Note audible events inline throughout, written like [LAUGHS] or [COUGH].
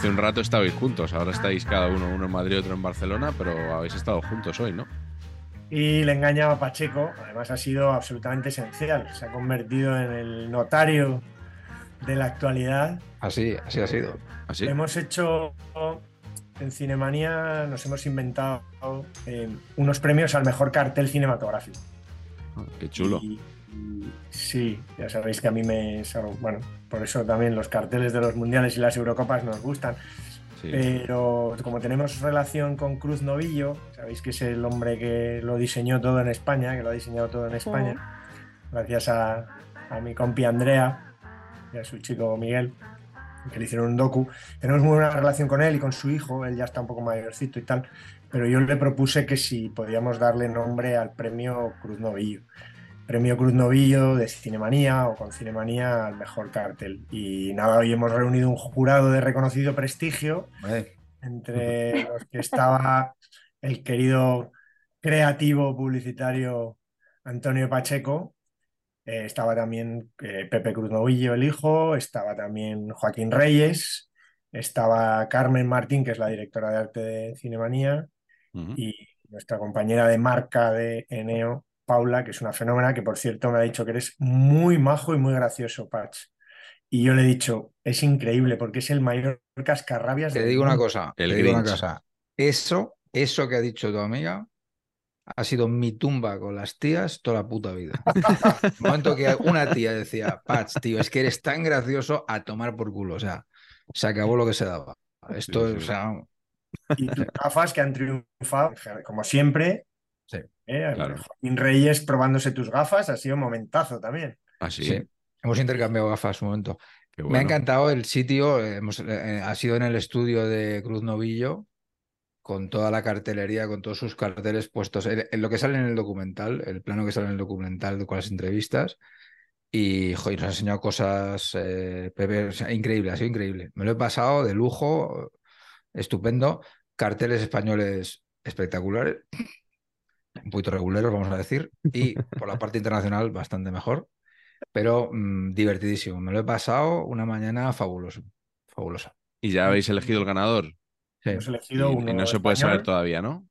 Hace un rato estabais juntos, ahora estáis cada uno, uno en Madrid, otro en Barcelona, pero habéis estado juntos hoy, ¿no? Y le engañaba a Pacheco, además ha sido absolutamente esencial. Se ha convertido en el notario de la actualidad. Así, así ha sido. ¿Así? Hemos hecho en Cinemanía, nos hemos inventado eh, unos premios al mejor cartel cinematográfico. Ah, Qué chulo. Y- y sí, ya sabéis que a mí me. Bueno, por eso también los carteles de los mundiales y las Eurocopas nos gustan. Sí. Pero como tenemos relación con Cruz Novillo, sabéis que es el hombre que lo diseñó todo en España, que lo ha diseñado todo en España, gracias a, a mi compi Andrea y a su chico Miguel, que le hicieron un docu. Tenemos muy buena relación con él y con su hijo, él ya está un poco mayorcito y tal, pero yo le propuse que si podíamos darle nombre al premio Cruz Novillo. Premio Cruz Novillo de Cinemanía o con Cinemanía al mejor cartel. Y nada, hoy hemos reunido un jurado de reconocido prestigio, entre los que estaba el querido creativo publicitario Antonio Pacheco, eh, estaba también eh, Pepe Cruz Novillo, el hijo, estaba también Joaquín Reyes, estaba Carmen Martín, que es la directora de arte de Cinemanía, Ujú. y nuestra compañera de marca de Eneo, Paula, que es una fenómena, que por cierto me ha dicho que eres muy majo y muy gracioso, Patch. Y yo le he dicho, es increíble porque es el mayor cascarrabias te digo una mundo". cosa, El te digo una cosa. Eso, eso que ha dicho tu amiga ha sido mi tumba con las tías toda la puta vida. [LAUGHS] El momento que una tía decía, Pats, tío, es que eres tan gracioso a tomar por culo. O sea, se acabó lo que se daba. Esto, Sí, sí. o sea, Y tus gafas que han triunfado, como siempre. ¿Eh? claro. Joaquín Reyes probándose tus gafas, ha sido un momentazo también. ¿Ah, sí? sí. Hemos intercambiado gafas un momento. Qué Me ha encantado el sitio, eh, hemos- eh, ha sido en el estudio de Cruz Novillo, con toda la cartelería, con todos sus carteles puestos, en, en lo que sale en el documental, el plano que sale en el documental con las entrevistas. Y joder, nos ha enseñado cosas, eh, Pepe, o sea, increíble, ha sido increíble. Me lo he pasado de lujo, estupendo. Carteles españoles espectaculares, un poquito reguleros, vamos a decir, y por la parte internacional bastante mejor pero mm, divertidísimo. Me lo he pasado una mañana fabuloso. Fabulosa. ¿Y ya habéis elegido el ganador? Sí. Hemos Y, elegido y uno no se puede español, saber todavía, ¿no?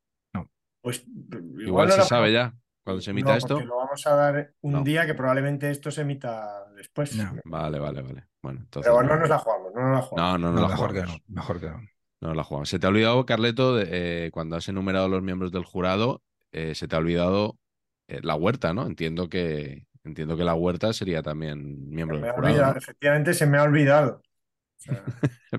Pues igual, Igual no se la- sabe ya. Cuando se emita No, esto. lo vamos a dar un No. día que probablemente esto se emita después. No. Vale, vale, vale. Bueno, entonces. Pero no nos la jugamos, no nos la jugamos. No, no, no, No, la mejor que jugamos. no. Mejor que no. No la jugamos. Se te ha olvidado, Carleto, de, eh, cuando has enumerado los miembros del jurado, eh, se te ha olvidado eh, la huerta, ¿no? Entiendo que entiendo que la huerta sería también miembro Me del ha jurado. olvidado, ¿no? efectivamente se me ha olvidado.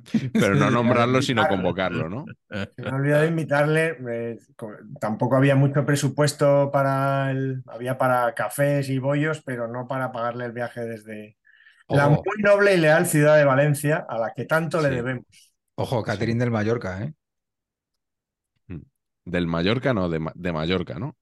[LAUGHS] Pero no [LAUGHS] nombrarlo, sino convocarlo, ¿no? se me ha olvidado invitarle. eh, co- tampoco había mucho presupuesto para el. Había para cafés y bollos, pero no para pagarle el viaje desde la muy noble y leal ciudad de Valencia, a la que tanto le debemos. ojo, Catherine del Mallorca, ¿eh? Del Mallorca, no, de, de Mallorca, ¿no?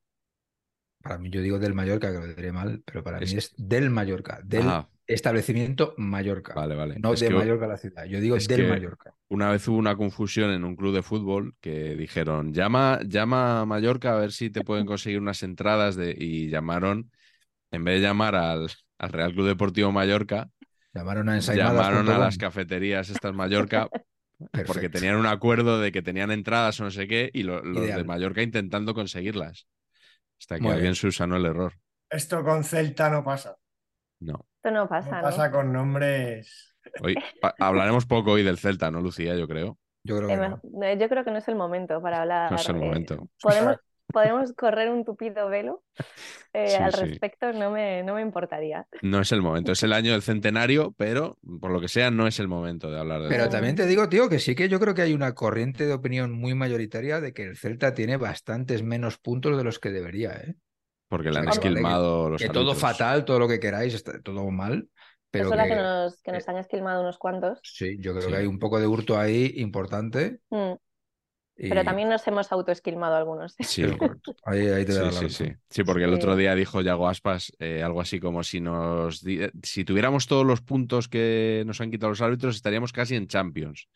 Para mí, yo digo del Mallorca, que lo diré mal, pero para Es- mí es del Mallorca. Del Ah, Establecimiento Mallorca. Vale, vale. No Es de que Mallorca la ciudad. Yo digo es del Mallorca. una vez hubo una confusión en un club de fútbol que dijeron, llama, llama a Mallorca a ver si te pueden conseguir unas entradas de... y llamaron, en vez de llamar al, al Real Club Deportivo Mallorca, Llamaron a llamaron a las cafeterías estas Mallorca porque tenían un acuerdo de que tenían entradas o no sé qué y lo- los de. Mallorca intentando conseguirlas. Hasta que Muy alguien bien. subsanó el error. Esto con Celta no pasa. No. Esto no No pasa, ¿no? pasa con nombres. Hoy hablaremos poco hoy del Celta, ¿no, Lucía? Yo creo. Yo creo que no. Yo creo que no es el momento para hablar. No es el eh, momento. Podemos, podemos correr un tupido velo eh, Sí, al sí. respecto, no me, no me importaría. No es el momento. Es el año del centenario, pero por lo que sea, no es el momento de hablar de Pero también te digo, tío, que sí que yo creo que hay una corriente de opinión muy mayoritaria de que el Celta tiene bastantes menos puntos de los que debería, ¿eh? Porque le han O sea, que esquilmado los Que todo fatal, todo lo que queráis, está todo mal. Pero es que, que- nos, que nos eh, han esquilmado unos cuantos. sí, yo creo Sí. que hay un poco de hurto ahí importante. Mm, y- Pero también nos hemos autoesquilmado algunos. Sí. [LAUGHS] Ahí, ahí te sí, la sí, sí. Sí, porque el otro día dijo Yago Aspas eh, algo así como si nos di- si tuviéramos todos los puntos que nos han quitado los árbitros, estaríamos casi en Champions.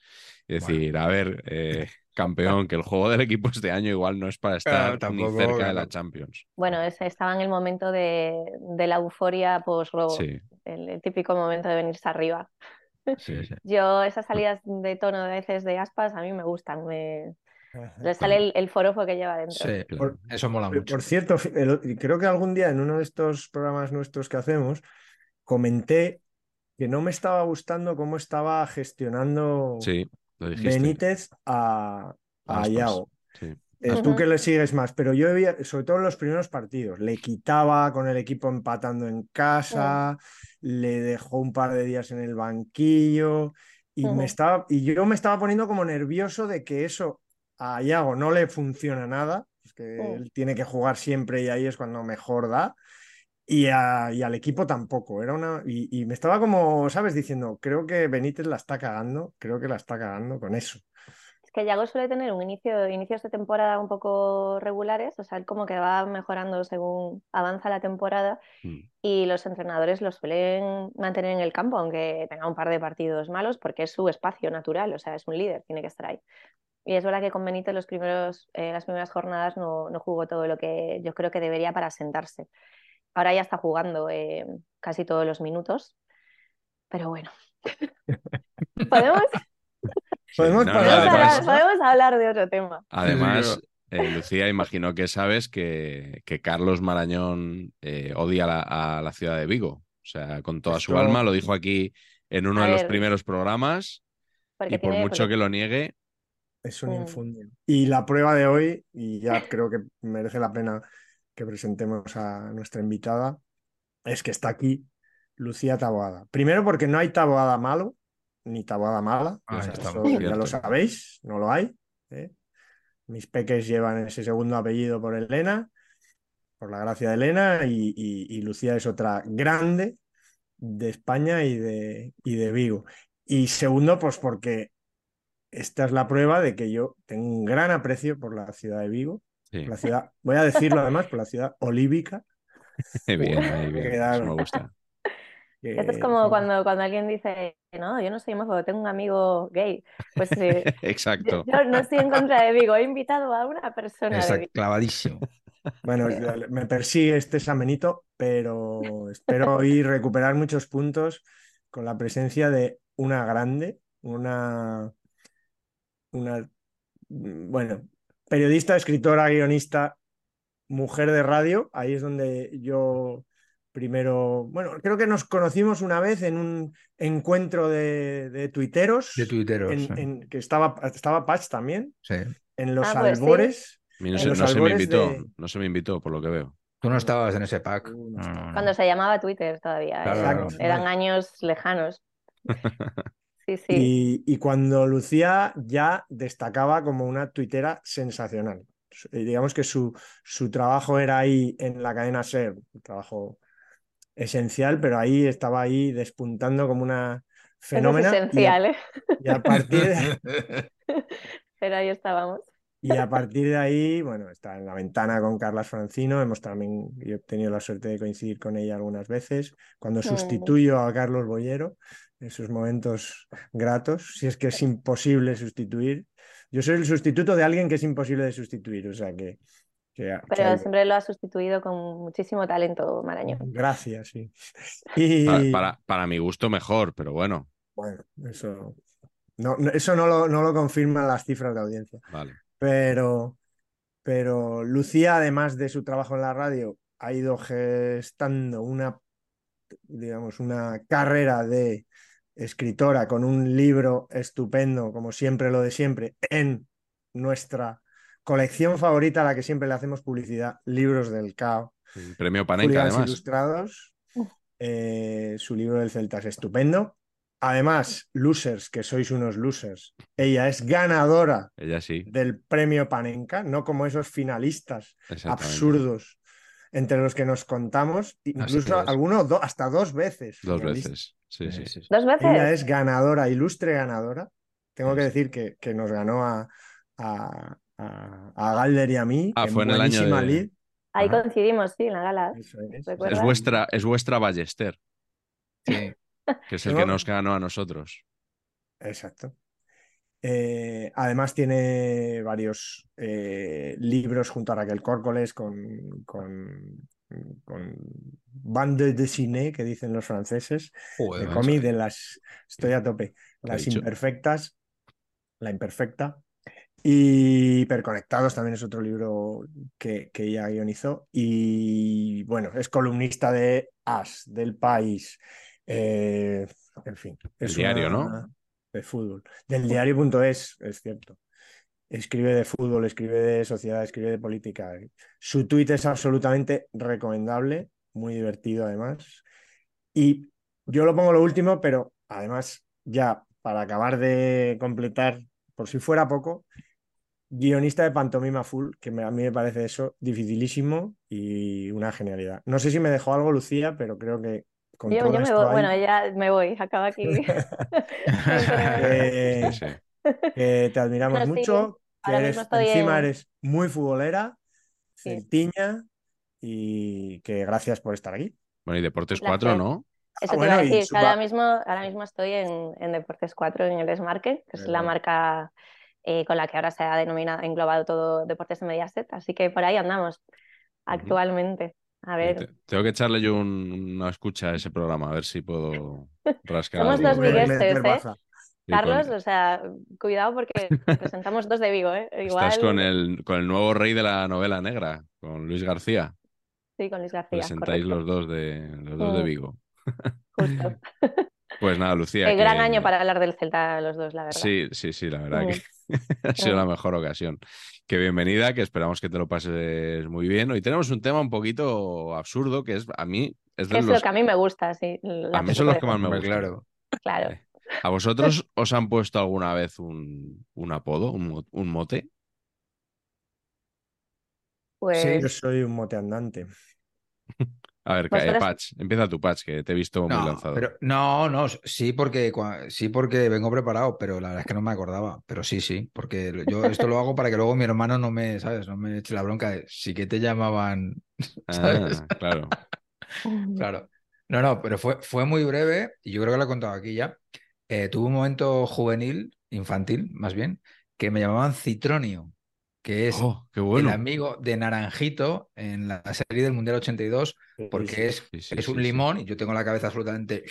Es Bueno. decir, a ver, eh, campeón, que el juego del equipo este año igual no es para estar tampoco, ni cerca de claro. la Champions. Bueno, estaba en el momento de, de la euforia post-robo, Sí, el, el típico momento de venirse arriba. Sí, sí. [LAUGHS] Yo, esas salidas de tono de veces de aspas, a mí me gustan. Me... Le sale el, el forofo que lleva dentro. Sí, claro. eso mola Por, mucho. por cierto, el- creo que algún día en uno de estos programas nuestros que hacemos comenté que no me estaba gustando cómo estaba gestionando sí, lo dijiste. Benítez a, a. Sí. Eh. Tú que le sigues más, pero yo había, sobre todo en los primeros partidos, le quitaba con el equipo empatando en casa, le dejó un par de días en el banquillo y, me estaba, y yo me estaba poniendo como nervioso de que eso a Iago no le funciona nada, es que Mm. él tiene que jugar siempre y ahí es cuando mejor da. Y, a- y al equipo tampoco. Era una, y, y me estaba como, ¿sabes? Diciendo, creo que Benítez la está cagando, creo que la está cagando con eso. Que Yago suele tener un inicio, inicios de temporada un poco regulares, o sea, como que va mejorando según avanza la temporada Mm. y los entrenadores lo suelen mantener en el campo, aunque tenga un par de partidos malos, porque es su espacio natural, o sea, es un líder, tiene que estar ahí. Y es verdad que con Benítez los primeros, eh, las primeras jornadas no, no jugó todo lo que yo creo que debería para sentarse. Ahora ya está jugando eh, casi todos los minutos, pero bueno. [LAUGHS] Podemos, Podemos No, parar. además- hablar, podemos hablar de otro tema. Además, eh, Lucía, imagino que sabes que, que Carlos Marañón eh, odia la- a la ciudad de Vigo. O sea, con toda su alma, lo dijo aquí en uno A de los primeros programas Porque y por tiene- mucho que lo niegue, Es un Mm. infundio. Y la prueba de hoy, y ya creo que merece la pena que presentemos a nuestra invitada, es que está aquí Lucía Taboada. Primero porque no hay Taboada malo, ni Taboada mala. Ahí o sea, estamos, eso ya lo sabéis, no lo hay. ¿eh? Mis peques llevan ese segundo apellido por Elena, por la gracia de Elena, y, y- y Lucía es otra grande de España y de, y de Vigo. Y segundo, pues porque esta es la prueba de que yo tengo un gran aprecio por la ciudad de Vigo, sí, la ciudad, voy a decirlo además, por la ciudad olívica. [LAUGHS] bien, [LAUGHS] eso me gusta. Esto es como cuando, cuando alguien dice, no, yo no soy homófobo, tengo un amigo gay. Pues eh, [LAUGHS] yo, Exacto. yo no estoy en contra de Vigo, he invitado a una persona de Está Vigo. clavadísimo. [LAUGHS] Bueno, me persigue este Samenito, pero espero hoy recuperar muchos puntos con la presencia de una grande, una, una, bueno, periodista, escritora, guionista, mujer de radio. Ahí es donde yo primero, bueno, creo que nos conocimos una vez en un encuentro de, de tuiteros, De tuiteros. en- sí. en- que estaba, estaba Patch también, Sí. en los Ah, pues albores. No, en se, los no se me invitó, de- no se me invitó, por lo que veo. Tú no estabas en ese pack. No No, estaba. no, no. Cuando se llamaba Twitter todavía, Claro, eran, claro. eran años lejanos. [LAUGHS] Sí, sí. Y, y cuando Lucía ya destacaba como una tuitera sensacional. Eh, Digamos que su, su trabajo era ahí en la cadena SER, un trabajo esencial, pero ahí estaba ahí despuntando como una Eso es fenómena. y a- esencial, ¿eh? Y a, partir de, [LAUGHS] Pero ahí estábamos. Y a partir de ahí, bueno, está en la ventana con Carlas Francino. Hemos también, yo he tenido la suerte de coincidir con ella algunas veces. Cuando sustituyo a Carlos Boyero, esos momentos gratos, si es que es imposible sustituir. Yo soy el sustituto de alguien que es imposible de sustituir, o sea que. Que- que Pero siempre lo ha sustituido con muchísimo talento, Marañón. Gracias, sí. [LAUGHS] Y Para, para, para mi gusto mejor, pero bueno, bueno, eso no, no- eso no lo, no lo confirman las cifras de audiencia. vale. Pero, pero Lucía, además de su trabajo en la radio, ha ido gestando una, digamos, una carrera de escritora con un libro estupendo, como siempre lo de siempre, en nuestra colección favorita a la que siempre le hacemos publicidad, Libros del Cao. Premio Panenka, además. Ilustrados. Eh, su libro del Celta es estupendo. Además, Losers, que sois unos losers. Ella es ganadora Ella sí, del premio Panenka, no como esos finalistas absurdos entre los que nos contamos, incluso algunos do- hasta dos veces. Dos veces. Sí, sí. Sí, sí, sí. ¿Dos veces? Ella es ganadora, ilustre ganadora. Tengo que decir que, que nos ganó a, a, a- a Galder y a mí. Ah, en fue en el año de-. Ahí Ajá. coincidimos, sí, en la gala. Eso es. Vuestra, es vuestra Ballester, Sí. [LAUGHS] que es el que nos ganó a nosotros. Exacto. Eh, además tiene varios eh, libros junto a Raquel Córcoles con, con, con bande de cine, que dicen los franceses, Joder, de cómic de las... Estoy a tope. ¿Qué ha Las imperfectas, La imperfecta. Y Hiperconectados también es otro libro que, que ella guionizó. Y bueno, es columnista de As, del País. eh, en fin. El diario, una- ¿no? De fútbol. Del diario.es, es cierto. Escribe de fútbol, escribe de sociedad, escribe de política. Su tweet es absolutamente recomendable, muy divertido además. Y yo lo pongo lo último, pero además, ya para acabar de completar, por si fuera poco, guionista de Pantomima Full, que me- a mí me parece eso dificilísimo y una genialidad. No sé si me dejó algo, Lucía, pero creo que con Yo, todo yo me esto voy, ahí, bueno, ya me voy, acaba aquí. [LAUGHS] [LAUGHS] eh, [LAUGHS] Sí, sí. te admiramos sí, mucho, que ahora eres, encima en- eres muy futbolera, Sí. celtiña, y que gracias por estar aquí. Bueno, y Deportes Un 4, placer. ¿no? Eso Ah, te bueno, iba a decir, que ahora mismo, ahora mismo estoy en, en Deportes 4 en el Smarket, que es la marca eh, con la que ahora se ha denominado, englobado todo Deportes de Mediaset, así que por ahí andamos actualmente. A ver, Te- Tengo que echarle yo un- una escucha a ese programa, a ver si puedo [LAUGHS] rascar Somos dos vigueses, ¿eh? Carlos, o sea, cuidado porque presentamos dos de Vigo, ¿eh? [LAUGHS] Igual, Estás con el, con el nuevo rey de la novela negra, con Luis García. sí, con Luis García, Presentáis correcto, los dos de los dos de. Vigo. justo. [LAUGHS] Pues nada, Lucía. Gran que- año para hablar del Celta los dos, la verdad. Sí, sí, sí, la verdad Mm. que [LAUGHS] ha sido la mejor ocasión. Que bienvenida, que esperamos que te lo pases muy bien. Hoy tenemos un tema un poquito absurdo, que es a mí es de Es los lo que a mí me gusta, sí. a mí son los que más me gustan. claro. Claro. Eh, ¿A vosotros os han puesto alguna vez un, un apodo, un, mo- un mote? Pues Yo soy un mote andante. [LAUGHS] A ver, eh, Patch, empieza tu Patch, que te he visto muy lanzado. pero, no, no, sí porque, sí porque vengo preparado, pero la verdad es que no me acordaba. Pero sí, sí, porque yo esto lo hago para que luego mi hermano no me, ¿sabes? No me eche la bronca de sí que te llamaban, [LAUGHS] ¿sabes? Ah, claro. Claro. No, no, pero fue, fue muy breve y yo creo que lo he contado aquí ya. Eh, tuve un momento juvenil, infantil más bien, que me llamaban Citronio, que es Oh, qué el amigo de Naranjito en la serie del Mundial 82, porque es, Sí, sí, es un sí. limón y yo tengo la cabeza absolutamente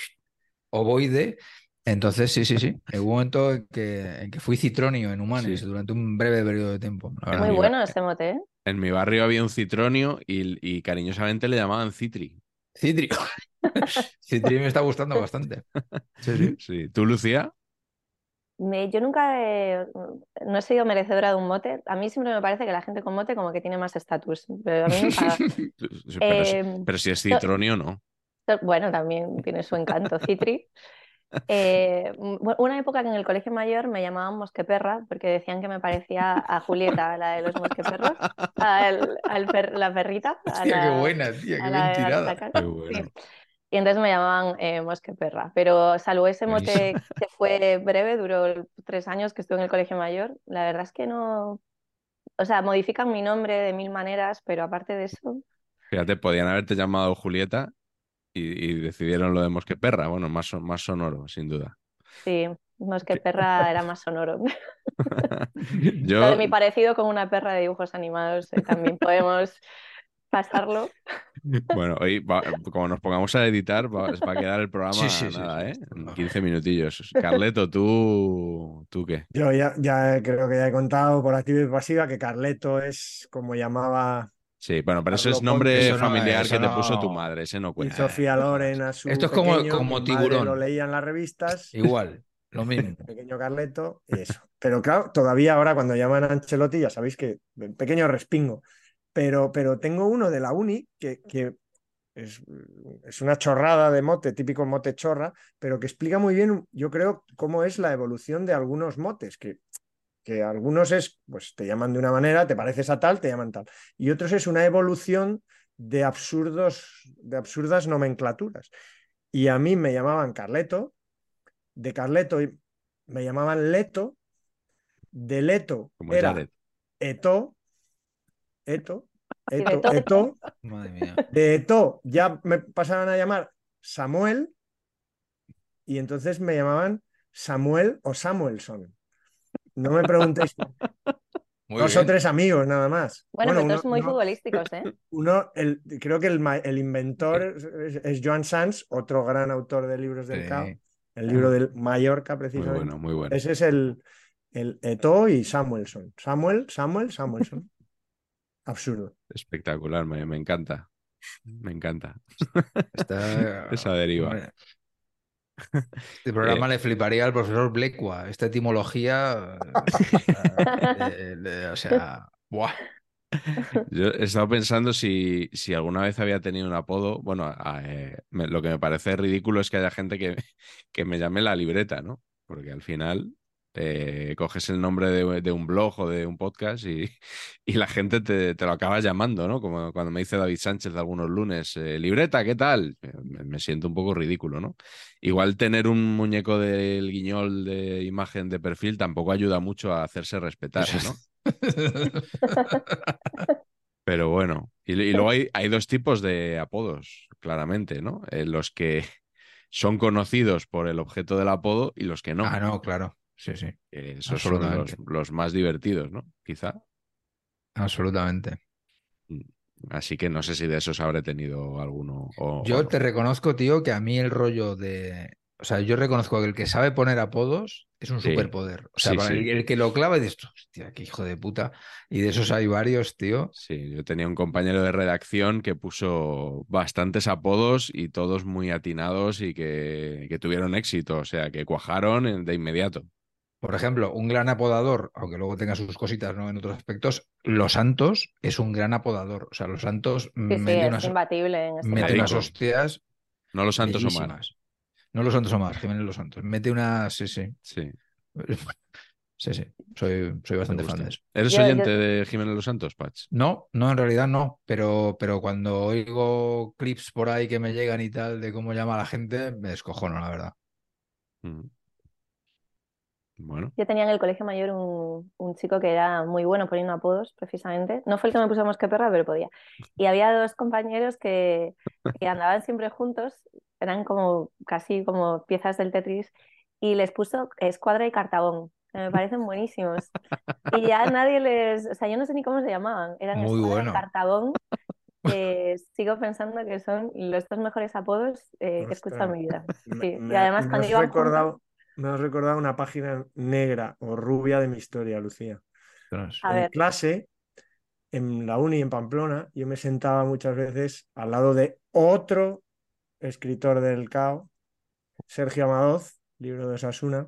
ovoide. Entonces, sí, sí, sí. Hubo un momento en que, en que fui citronio en Humanes Sí. durante un breve periodo de tiempo. verdad. Muy bueno ese mote, ¿eh? En mi barrio había un citronio y, y cariñosamente le llamaban Citri. Citri. [LAUGHS] Citri me está gustando bastante. [LAUGHS] Sí. Sí. ¿Tú, Lucía? Me- yo nunca he- no he sido merecedora de un mote. A mí siempre me parece que la gente con mote como que tiene más estatus. Pero a [LAUGHS] Pero, si- Eh, pero si es citronio, no. Bueno, también tiene su encanto, Citri. Eh, bu- una época que en el colegio mayor me llamaban mosqueperra porque decían que me parecía a Julieta, la de los mosqueperros, al per- la perrita. a la- qué buena, tía, qué a bien tirada. Qué bueno. Sí. Y entonces me llamaban eh, mosqueperra. Pero salvo ese mote [LAUGHS] que fue breve, duró tres años que estuve en el colegio mayor, la verdad es que no, o sea, modifican mi nombre de mil maneras, pero aparte de eso, Fíjate, podían haberte llamado Julieta y, y decidieron lo de Mosqueperra. Bueno, más, más sonoro, sin duda. sí, no es que perra era más sonoro. [LAUGHS] [LAUGHS] Yo, mi parecido con una perra de dibujos animados eh, también podemos pasarlo. [LAUGHS] bueno, hoy va- como nos pongamos a editar, va, va a quedar el programa Sí, nada, sí. ¿eh? En 15 minutillos. Carleto, ¿tú, ¿tú qué? Yo ya, ya creo que ya he contado por activa y pasiva que Carleto es como llamaba Sí, bueno, pero eso es nombre Ponte, eso no, familiar que te no. puso tu madre, ese no y cuenta. Sofía Loren a su Esto es como- pequeño, como tiburón. lo leía en las revistas, Igual, lo [LAUGHS] mismo. pequeño Carleto y eso. Pero claro, todavía ahora cuando llaman a Ancelotti ya sabéis que pequeño respingo. Pero, pero tengo uno de la uni que, que es, es una chorrada de mote, típico mote chorra, pero que explica muy bien, yo creo, cómo es la evolución de algunos motes, que, que algunos es, pues te llaman de una manera, te pareces a tal, te llaman tal, y otros es una evolución de absurdos, de absurdas nomenclaturas. Y a mí me llamaban Carleto, de Carleto me llamaban Leto, de Leto Como era Jared. Eto, Eto, Eto. Eto, Madre mía. de Eto ya me pasaron a llamar Samuel y entonces me llamaban Samuel o Samuelson. No me preguntéis, Muy dos bien. o tres amigos nada más. Bueno, pero uno, todos muy uno- futbolísticos, ¿eh? uno, el, creo que el, inventor es, Joan Sanz, otro gran autor de libros del Sí. CAO, el libro del Mallorca Muy precisamente. bueno, muy bueno. Ese es el, el Eto y Samuelson. Samuel, Samuel, Samuelson. Absurdo. Espectacular, me, me encanta. Me encanta. Está- [LAUGHS] Esa deriva. [LAUGHS] Este programa Eh. le fliparía al profesor Blecua. Esta etimología. [LAUGHS] eh, eh, o sea, ¡buah! Yo he estado pensando si, si alguna vez había tenido un apodo. Bueno, me- lo que me parece ridículo es que haya gente que, que me llame la libreta, ¿no? Porque al final eh, coges el nombre de, de un blog o de un podcast y, [LAUGHS] y la gente te, te lo acaba llamando, ¿no? Como cuando me dice David Sánchez de algunos lunes, eh, libreta, ¿qué tal? Eh, Me, me siento un poco ridículo, ¿no? Igual tener un muñeco del guiñol de imagen de perfil tampoco ayuda mucho a hacerse respetar, ¿no? [LAUGHS] Pero bueno, y, y luego hay, hay dos tipos de apodos, claramente, ¿no? Eh, los que son conocidos por el objeto del apodo y los que no. Ah, no, claro. Sí, sí. Eh, esos son los, más divertidos, ¿no? Quizá. Absolutamente. Así que no sé si de esos habré tenido alguno o, o Yo no. te reconozco, tío, que a mí el rollo de. O sea, yo reconozco que el que sabe poner apodos es un Sí. superpoder. O sea, Sí, para. El, el que lo clava y dices, hostia, qué hijo de puta. Y de esos hay varios, tío. Sí, yo tenía un compañero de redacción que puso bastantes apodos y todos muy atinados y que, que tuvieron éxito, o sea, que cuajaron de inmediato. Por ejemplo, un gran apodador, aunque luego tenga sus cositas ¿no? en otros aspectos, Los Santos es un gran apodador. O sea, Los Santos Sí, mete, unas, imbatible en este mete caso. unas hostias No los Santos Omar. bellísimas. No Los Santos Omar, Jiménez Los Santos. Mete unas. Sí, sí. Sí, [LAUGHS] Sí, sí. Soy, soy bastante fan de eso. ¿Eres Yo- yo- oyente de Jiménez Los Santos, Patch? No, no, en realidad no, pero, pero cuando oigo clips por ahí que me llegan y tal de cómo llama a la gente, me descojono, la verdad. Mm. Bueno, Yo tenía en el colegio mayor un, un chico que era muy bueno poniendo apodos, precisamente. No fue el que me puso Mosqueperra, pero podía. Y había dos compañeros que, que andaban siempre juntos, eran como casi como piezas del Tetris, y les puso Escuadra y Cartabón, que me parecen buenísimos. Y ya nadie les, o sea, yo no sé ni cómo se llamaban, eran Muy Escuadra bueno. y Cartabón, [LAUGHS] que sigo pensando que son los dos mejores apodos eh, que he escuchado en mi vida. Sí, me- y además me cuando iban juntos- me has recordado una página negra o rubia de mi historia, Lucía. A en ver. clase, en la uni en Pamplona, yo me sentaba muchas veces al lado de otro escritor del CAO, Sergio Amadoz, libro de Osasuna.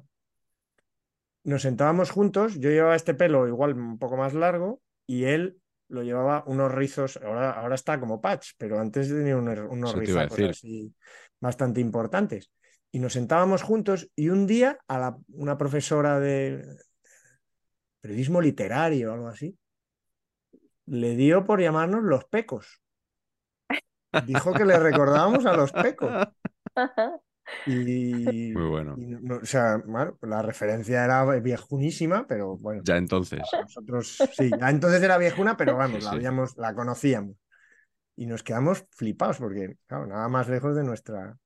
Nos sentábamos juntos, yo llevaba este pelo igual un poco más largo y él lo llevaba unos rizos, ahora, ahora está como patch, pero antes tenía unos, unos decir. así bastante importantes. Y nos sentábamos juntos y un día a la- una profesora de periodismo literario o algo así, le dio por llamarnos los pecos. Dijo que le recordábamos a los pecos. [LAUGHS] Y, Muy bueno. y no- no- o sea, bueno, la referencia era viejunísima, pero bueno, Ya entonces. nosotros sí, ya entonces era viejuna, pero vamos, Sí, la sí. habíamos, la conocíamos. Y nos quedamos flipados porque, claro, nada más lejos de nuestra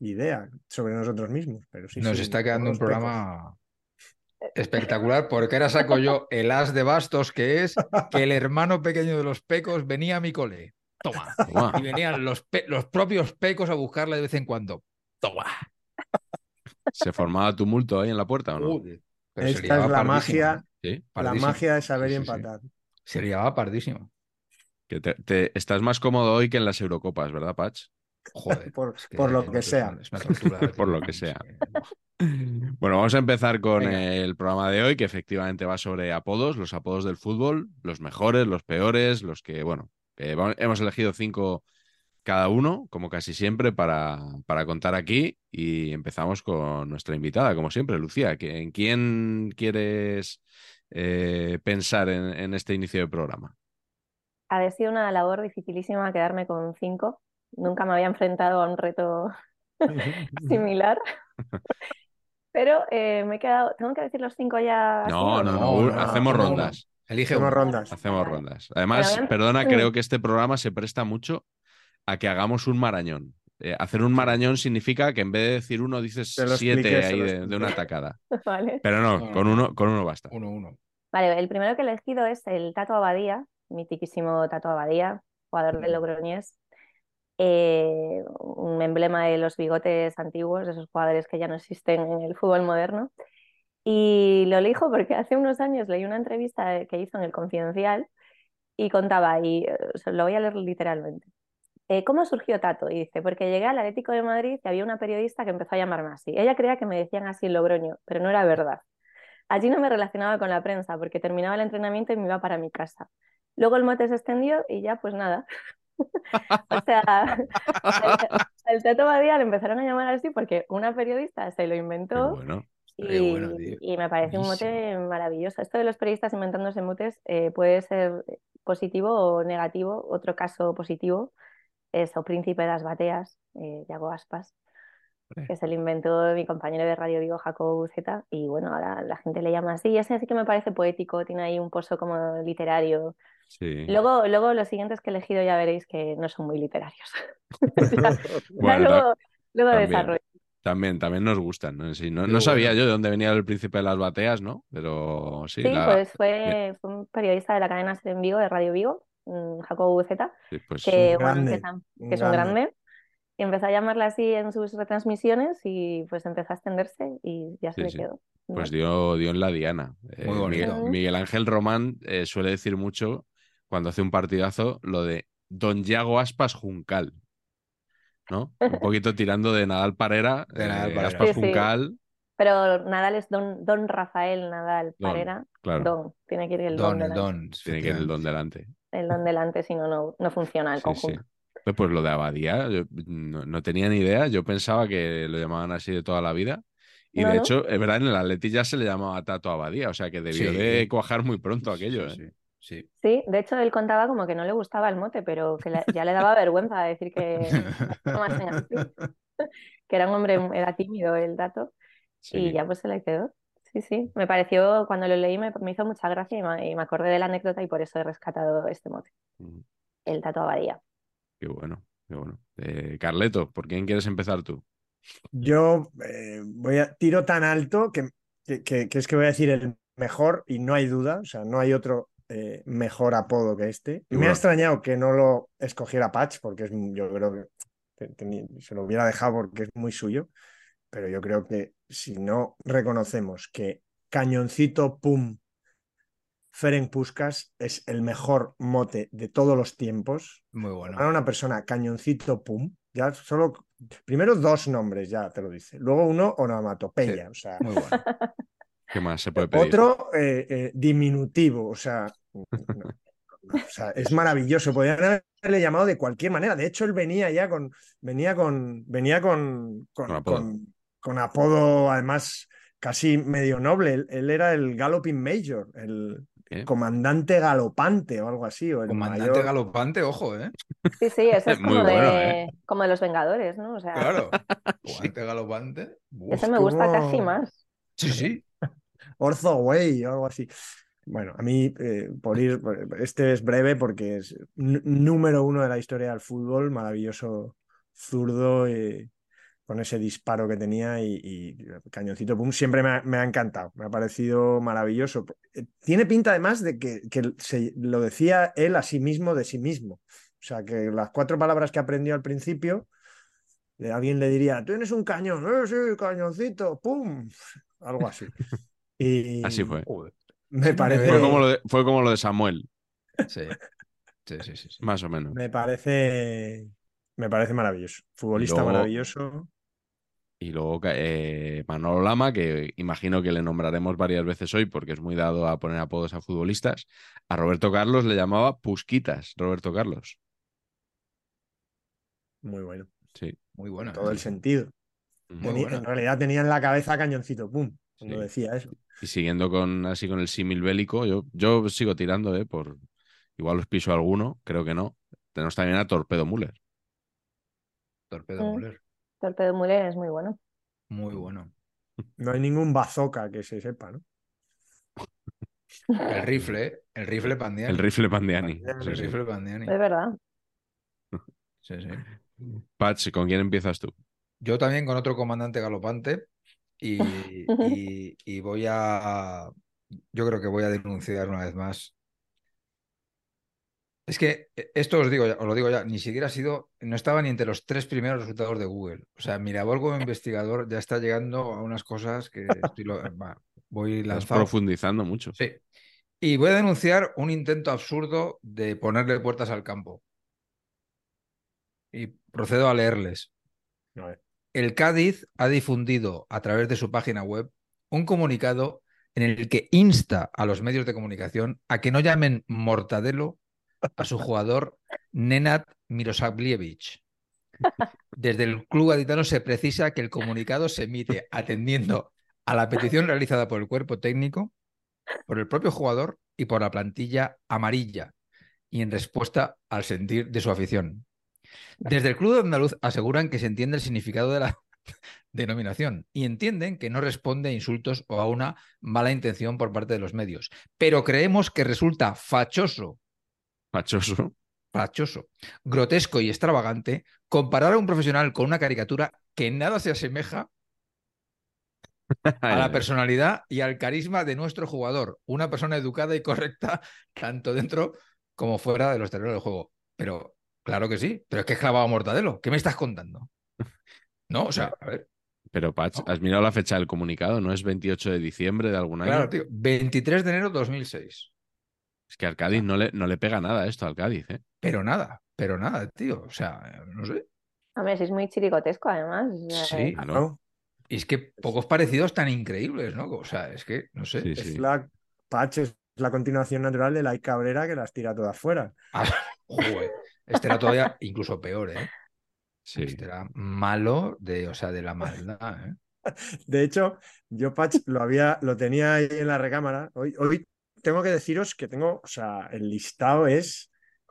idea sobre nosotros mismos. Pero sí, Nos sí, está quedando un pecos. programa espectacular porque ahora saco yo el as de bastos que es que el hermano pequeño de los pecos venía a mi cole. Toma. Toma. Y venían los, los propios pecos a buscarla de vez en cuando. Toma. ¿Se formaba tumulto ahí en la puerta o no? Esta es la pardísimo, magia, ¿eh? Sí. la magia de saber empatar. Se liaba pardísimo. Que te, te- estás más cómodo hoy que en las Eurocopas, ¿verdad, Patch? Joder. [LAUGHS] Por- es [LAUGHS] por lo que sea. una- es una tortura de Por lo que sea. Bueno, vamos a empezar con Venga. el programa de hoy, que efectivamente va sobre apodos, los apodos del fútbol, los mejores, los peores, los que, bueno, eh, hemos elegido cinco cada uno, como casi siempre, para, para contar aquí. Y empezamos con nuestra invitada, como siempre, Lucía. ¿En quién quieres eh, pensar en, en este inicio de programa? Ha sido una labor dificilísima quedarme con cinco. Nunca me había enfrentado a un reto [LAUGHS] [LAUGHS] similar. Pero eh, me he quedado. ¿Tengo que decir los cinco ya? No, no, no, no, un- no, hacemos no, no. rondas. Elige Hacemos rondas. Hacemos rondas. Además, Pero, perdona, mm. creo que este programa se presta mucho a que hagamos un marañón. Eh, hacer un marañón significa que en vez de decir uno, dices siete expliqué, ahí de, una tacada. [LAUGHS] Vale. Pero no, con no. uno, con uno basta. Uno, uno. Vale, el primero que he elegido es el Tato Abadía, mitiquísimo Tato Abadía, jugador del Logroñés. Eh, un emblema de los bigotes antiguos, de esos jugadores que ya no existen en el fútbol moderno. Y lo elijo [LAUGHS] porque hace unos años leí una entrevista que hizo en el Confidencial y contaba, y eh, lo voy a leer literalmente. Eh, ¿cómo surgió Tato? Y dice, porque llegué al Atlético de Madrid y había una periodista que empezó a llamarme así. Ella creía que me decían así en Logroño, pero no era verdad. Allí no me relacionaba con la prensa porque terminaba el entrenamiento y me iba para mi casa. Luego el mote se extendió y ya pues nada. [LAUGHS] [LAUGHS] O sea, al, al Tato Badía le empezaron a llamar así porque una periodista se lo inventó bueno. Y, bueno, y me parece un mote maravilloso. Esto de los periodistas inventándose motes eh, puede ser positivo o negativo. Otro caso positivo es O Príncipe de las Bateas, eh, Yago Aspas, que se lo inventó mi compañero de Radio Vigo, Jacobo Buceta, y bueno, ahora la gente le llama así. Ese sí que me parece poético, tiene ahí un pozo como literario. Sí. Luego, luego los siguientes que he elegido ya veréis que no son muy literarios. [LAUGHS] Ya- [LAUGHS] ya Bueno, luego luego también. desarrollo. También, también nos gustan. ¿no? Sí, no, no sabía bueno. yo de dónde venía el príncipe de las bateas, ¿no? Pero sí, Sí, la- pues fue, fue un periodista de la cadena SER en Vigo, de Radio Vigo, mm, Jacobo Buceta, sí, pues, que, bueno, es un grande. grande. Y empezó a llamarla así en sus retransmisiones y pues empezó a extenderse y ya se Sí, le sí. quedó. pues dio, dio en la diana. Eh, Muy bonito. Miguel, Miguel Ángel Román eh, suele decir mucho cuando hace un partidazo lo de Don Yago Aspas Juncal. ¿No? Un [LAUGHS] poquito tirando de Nadal Parera, De Nadal eh, Parera. Aspas Sí, sí. Juncal, Pero Nadal es don, don Rafael Nadal Don, Parera. claro. Don, tiene que ir el don, Don, el delante. don. tiene que ir el don delante. El don delante, si no, no, no funciona el Sí, sí. conjunto. Pues, pues lo de Abadía, yo no, no tenía ni idea. Yo pensaba que lo llamaban así de toda la vida. Y No, de hecho, es verdad, en el Atleti ya se le llamaba Tato Abadía, o sea que debió Sí. de cuajar muy pronto aquello. Sí, ¿eh? sí, sí. Sí, de hecho él contaba como que no le gustaba el mote, pero que ya le daba vergüenza decir que, no más tenga así. [LAUGHS] que era un hombre, [LAUGHS] era tímido el dato, Sí. y ya pues se le quedó. Sí, sí, me pareció, cuando lo leí me, me hizo mucha gracia y me, y me acordé de la anécdota y por eso he rescatado este mote, el Tato Abadía. Qué bueno, qué bueno. Eh, Carleto, ¿por quién quieres empezar tú? Yo eh, voy a tiro tan alto que, que- que- que es que voy a decir el mejor y no hay duda, o sea, no hay otro eh, mejor apodo que este. Me ha extrañado que no lo escogiera Patch, porque es, yo creo que te- se lo hubiera dejado porque es muy suyo, pero yo creo que si no reconocemos que Cañoncito Pum Ferenc Puskas es el mejor mote de todos los tiempos, Muy bueno. Para una persona, Cañoncito Pum, ya solo, primero dos nombres, ya te lo dice. Luego uno, onomatopeya, o sea, Muy bueno. ¿Qué más se [LAUGHS] puede pedir? otro eh, eh, diminutivo, o sea, no, no, o sea, es maravilloso. Podrían haberle llamado de cualquier manera. De hecho, él venía ya con, venía con, venía con, con, Con apodo. con- con apodo, además, casi medio noble. Él, él era el Galloping Major, el, ¿Qué? comandante galopante o algo así. O el Comandante mayor- galopante, ojo, ¿eh? Sí, sí, eso [LAUGHS] es Muy como, bueno, de, ¿eh? como de los Vengadores, ¿no? O sea, Claro. [LAUGHS] Comandante galopante. Uf. ese me gusta como- casi más. Sí, sí. Orzo Way o algo así. Bueno, a mí, eh, por ir, este es breve porque es número uno de la historia del fútbol, maravilloso zurdo eh, con ese disparo que tenía y, y cañoncito pum, siempre me ha, me ha encantado, me ha parecido maravilloso. Eh, Tiene pinta además de que, que se, lo decía él a sí mismo de sí mismo. O sea, que las cuatro palabras que aprendió al principio, eh, alguien le diría, tienes un cañón, "Eh, sí, cañoncito, pum, algo así. [LAUGHS] Y Así fue. Joder. Me parece, Fue como lo de, fue como lo de Samuel, Sí. Sí, sí, sí. sí. más o menos. me parece, me parece maravilloso. Futbolista luego- maravilloso. Y luego eh, Manolo Lama, que imagino que le nombraremos varias veces hoy porque es muy dado a poner apodos a futbolistas. A Roberto Carlos le llamaba Pusquitas, Roberto Carlos. Muy bueno. Sí. Muy bueno. Todo ¿eh? el sentido. Muy bueno. En realidad tenía en la cabeza cañoncito, pum, cuando Sí. decía eso. Y siguiendo con así con el símil bélico, yo, yo sigo tirando, ¿eh? Por, igual os piso alguno, creo que no. Tenemos también a Torpedo Müller. Torpedo Mm. Müller. Torpedo Müller es muy bueno. Muy bueno. No hay ningún bazooka que se sepa, ¿no? El rifle, el rifle Pandiani. El rifle Pandiani. Pandiani. Sí, El sí. rifle Pandiani. Es verdad. Sí, sí. Patch, ¿con quién empiezas tú? Yo también con otro comandante galopante y, [LAUGHS] y- y voy a, yo creo que voy a denunciar una vez más. Es que eh, esto os digo, ya- os lo digo ya, ni siquiera ha sido, no estaba ni entre los tres primeros resultados de Google. O sea, Mirabol como [LAUGHS] investigador ya está llegando a unas cosas que [LAUGHS] estoy lo- voy Estás lanzado. profundizando mucho. Sí. Y voy a denunciar un intento absurdo de ponerle puertas al campo. Y procedo a leerles. A ver. El Cádiz ha difundido a través de su página web un comunicado en el que insta a los medios de comunicación a que no llamen Mortadelo a su jugador Nenad Mirosavljevic. Desde el club gaditano se precisa que el comunicado se emite atendiendo a la petición realizada por el cuerpo técnico, por el propio jugador y por la plantilla amarilla, y en respuesta al sentir de su afición. Desde el Club de Andaluz aseguran que se entiende el significado de la [LAUGHS] denominación y entienden que no responde a insultos o a una mala intención por parte de los medios. Pero creemos que resulta fachoso, Pachoso. fachoso, grotesco y extravagante comparar a un profesional con una caricatura que nada se asemeja [LAUGHS] a la personalidad y al carisma de nuestro jugador, una persona educada y correcta tanto dentro como fuera de los terrenos del juego. Pero claro que sí, pero es que es clavado a Mortadelo. ¿Qué me estás contando? [LAUGHS] No, o sea, a ver, Pero, Patch, No. ¿has mirado la fecha del comunicado? ¿No es 28 de diciembre de algún año? claro, tío, 23 de enero de 2006. Es que al Cádiz no le, no le pega nada esto al Cádiz, ¿eh? Pero nada, pero nada, tío. O sea, no sé. Hombre, sí es muy chiricotesco, además. Sí, Claro. ¿no? Y es que pocos parecidos tan increíbles, ¿no? O sea, es que, no sé. Sí, Es sí. la Patch es la continuación natural de la Cabrera que las tira todas fuera. Ah, [LAUGHS] joder, este era todavía incluso peor, ¿eh? Sí. Este era malo de, o sea, de la maldad, ¿eh? [LAUGHS] De hecho, yo Patch lo había, lo tenía ahí en la recámara. Hoy, hoy tengo que deciros que tengo, o sea, el listado es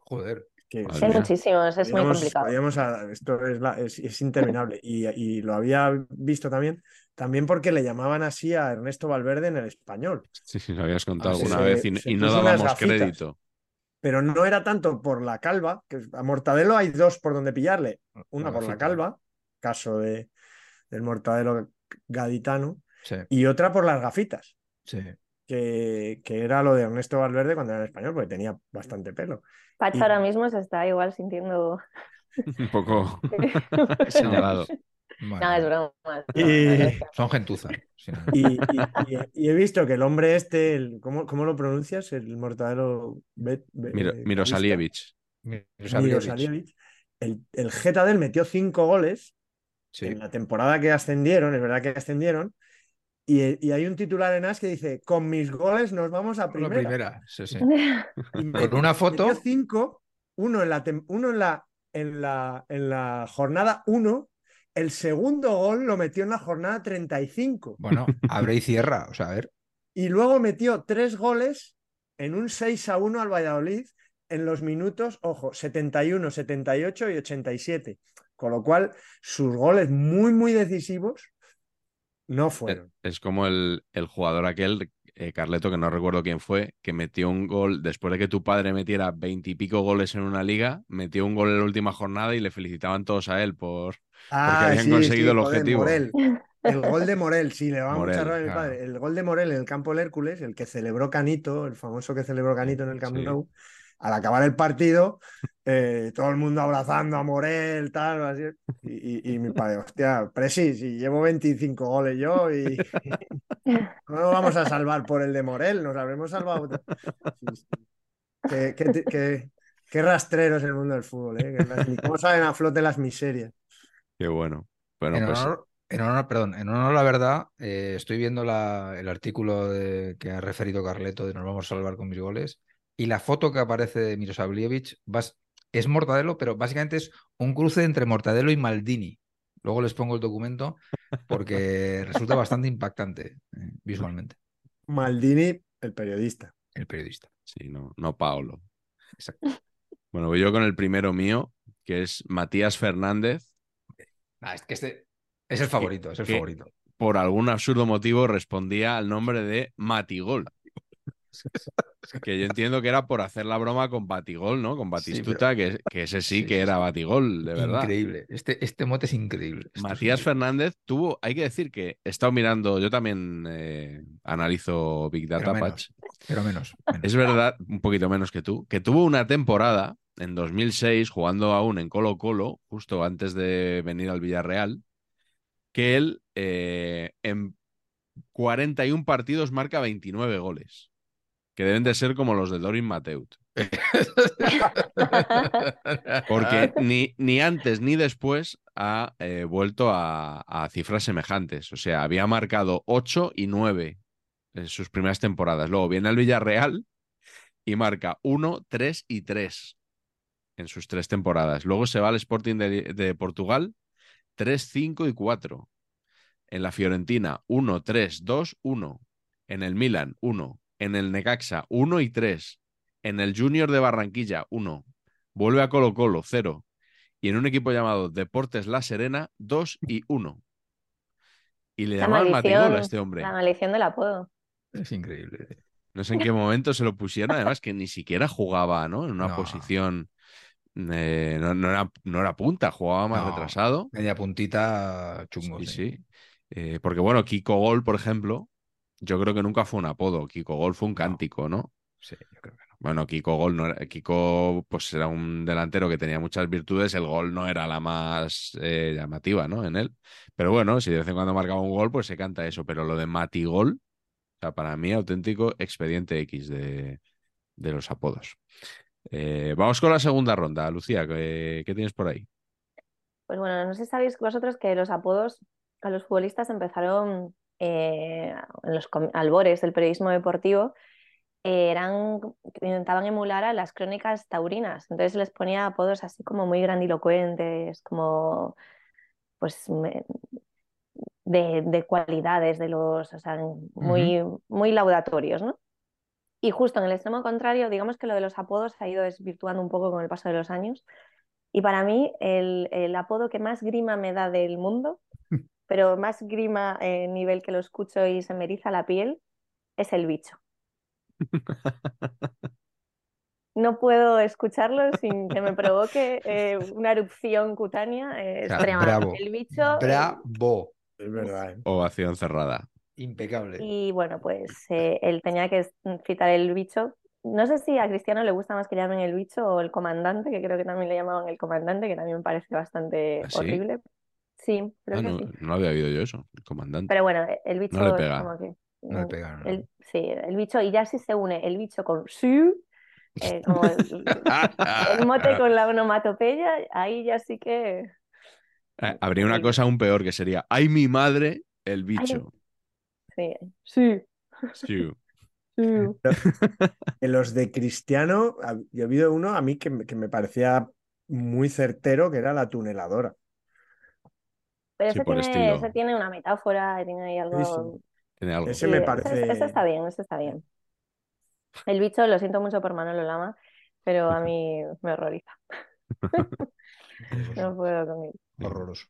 Joder. que Hay mía. muchísimos, es muy complicado. a- esto es, la- es, es interminable. Y, y lo había visto también, también porque le llamaban así a Ernesto Valverde en el español. Sí, sí, lo habías contado Ah, alguna se- vez y, y no dábamos crédito. Pero no era tanto por la calva, que a Mortadelo hay dos por donde pillarle. Una La por la calva, caso de, del Mortadelo gaditano, Sí, y otra por las gafitas. sí. que, que era lo de Ernesto Valverde cuando era en español, porque tenía bastante pelo. Pach y- ahora mismo se está igual sintiendo. [LAUGHS] Un poco [LAUGHS] [LAUGHS] señalado. Bueno, No, es broma. es Y- broma, es broma. Son gentuza. sí. Y, y- y- y he visto que el hombre este, el- ¿cómo, cómo lo pronuncias? El mortadelo Bet- Be- Miro, eh, Mirosalievich. Mirosalievich. El, el Geta del metió cinco goles Sí. en la temporada que ascendieron, es verdad que ascendieron, y, y hay un titular en AS que dice, con mis goles nos vamos a La primera. primera, sí, sí. Y me- Con una foto. cinco, uno en la, uno en la, en la, en la jornada 1, el segundo gol lo metió en la jornada 35 Bueno, [LAUGHS] abre y cierra. O sea, a ver. y luego metió tres goles en un 6 a 1 al Valladolid en los minutos, ojo, 71, 78 y 87. Con lo cual, sus goles muy, muy decisivos no fueron. Es como el, el jugador aquel, eh, Carleto, que no recuerdo quién fue, que metió un gol después de que tu padre metiera veintipico goles en una liga, metió un gol en la última jornada y le felicitaban todos a él por porque Ah, habían sí, conseguido sí, el objetivo. Morel. El gol de Morel, sí, le va Morel, mucha rabia a mi claro. padre. El gol de Morel en el campo del Hércules, el que celebró Canito, el famoso que celebró Canito en el Camp Sí. Nou, al acabar el partido, eh, todo el mundo abrazando a Morel, tal, así. Y, y- y mi padre, hostia, Presi, si llevo 25 goles yo y no nos vamos a salvar por el de Morel, nos habremos salvado. Sí. Qué, qué- qué- qué rastreros el mundo del fútbol, ¿eh? Que las- ni cómo salen a flote las miserias. Qué bueno. Bueno, en, pues honor, en honor- perdón, en honor a la verdad, eh, estoy viendo la- el artículo de- que ha referido Carleto de Nos vamos a salvar con mis goles y la foto que aparece de Miroslavievich vas- es Mortadelo, pero básicamente es un cruce entre Mortadelo y Maldini. Luego les pongo el documento porque [LAUGHS] resulta bastante impactante eh, visualmente, Maldini, el periodista. el periodista. sí, no, no Paolo. Exacto. Bueno, voy yo con el primero mío, que es Matías Fernández. Ah, es que este es el favorito, es el que- favorito. Por algún absurdo motivo respondía al nombre de Matigol. Que yo entiendo que era por hacer la broma con Batigol, ¿no? Con Sí, Batistuta, que, que ese sí Sí, que sí, era. Batigol, de verdad. Increíble. Este, este mote es increíble. Esto Matías. Fernández tuvo, hay que decir que he estado mirando, yo también eh, analizo Big Data Pero menos, Patch. Pero menos. menos. Es verdad, un poquito menos que tú, que tuvo una temporada en 2006 jugando aún en Colo Colo, justo antes de venir al Villarreal, que él eh, en 41 partidos marca 29 goles, que deben de ser como los de Dorin Mateut. [LAUGHS] Porque ni, ni antes ni después ha eh, vuelto a, a cifras semejantes. O sea, había marcado 8 y 9 en sus primeras temporadas. Luego viene al Villarreal y marca 1, 3 y 3 en sus tres temporadas. Luego se va al Sporting de, de Portugal 3, 5 y 4. En la Fiorentina 1, 3, 2, 1. En el Milan 1. En el Necaxa 1 y 3. En el Junior de Barranquilla 1. Vuelve a Colo Colo 0. Y en un equipo llamado Deportes La Serena 2 y 1. Y le La llamaban Matigol a este hombre. la maldición del apodo. Es increíble. No sé en qué momento se lo pusieron, además que ni siquiera jugaba, ¿no? En una No. posición. Eh, no, no era, no era punta, jugaba más No. retrasado. Media puntita chungo. Sí, sí. sí. Eh, porque bueno, Kiko Gol, por ejemplo, yo creo que nunca fue un apodo. Kiko Gol fue un cántico, ¿no? Sí, yo creo que no. Bueno, Kiko Gol no era, Kiko pues era un delantero que tenía muchas virtudes, el gol no era la más eh, llamativa, ¿no? En él. Pero bueno, si de vez en cuando marcaba un gol, pues se canta eso. Pero lo de Matigol, o sea, para mí auténtico expediente X de, de los apodos. Eh, vamos con la segunda ronda. Lucía, ¿qué, qué tienes por ahí? Pues bueno, no sé si sabéis vosotros que los apodos a los futbolistas empezaron eh, en los albores del periodismo deportivo, eh, eran, intentaban emular a las crónicas taurinas, entonces les ponía apodos así como muy grandilocuentes, como pues me- de, de cualidades de los, o sea, muy, muy laudatorios, ¿no? Y justo en el extremo contrario, digamos que lo de los apodos se ha ido desvirtuando un poco con el paso de los años. Y para mí, el, el apodo que más grima me da del mundo, [LAUGHS] pero más grima en nivel que lo escucho y se me eriza la piel, es el bicho. [LAUGHS] No puedo escucharlo sin que me provoque eh, una erupción cutánea eh, O sea, extrema. bravo. El bicho. eh, Bravo. Es verdad, ¿eh? Ovación cerrada. Impecable. Y bueno, pues eh, él tenía que citar el bicho. No sé si a Cristiano le gusta más que llamen el bicho o el comandante, que creo que también le llamaban el comandante, que también me parece bastante ¿Ah, sí? horrible. Sí, creo Ah, que no, sí. no había oído yo eso, el comandante. Pero bueno, el bicho No le es pega. como que. No le pega, no. el- sí, el bicho, y ya si se une el bicho con su, eh, como el, el mote con la onomatopeya, ahí ya sí que. Eh, Habría una cosa aún peor que sería, ¡ay mi madre, el bicho! Sí, sí, Sí. [LAUGHS] En los de Cristiano, yo he habido uno a mí que, me- que me parecía muy certero, que era la tuneladora. Pero Sí, ese tiene, estilo. ese tiene una metáfora, tiene ahí algo. Sí, Tiene algo. Ese Sí, me ese- parece- ese está bien, ese está bien. El bicho, lo siento mucho por Manolo Lama, pero a mí me horroriza. [LAUGHS] no puedo con él. Horroroso.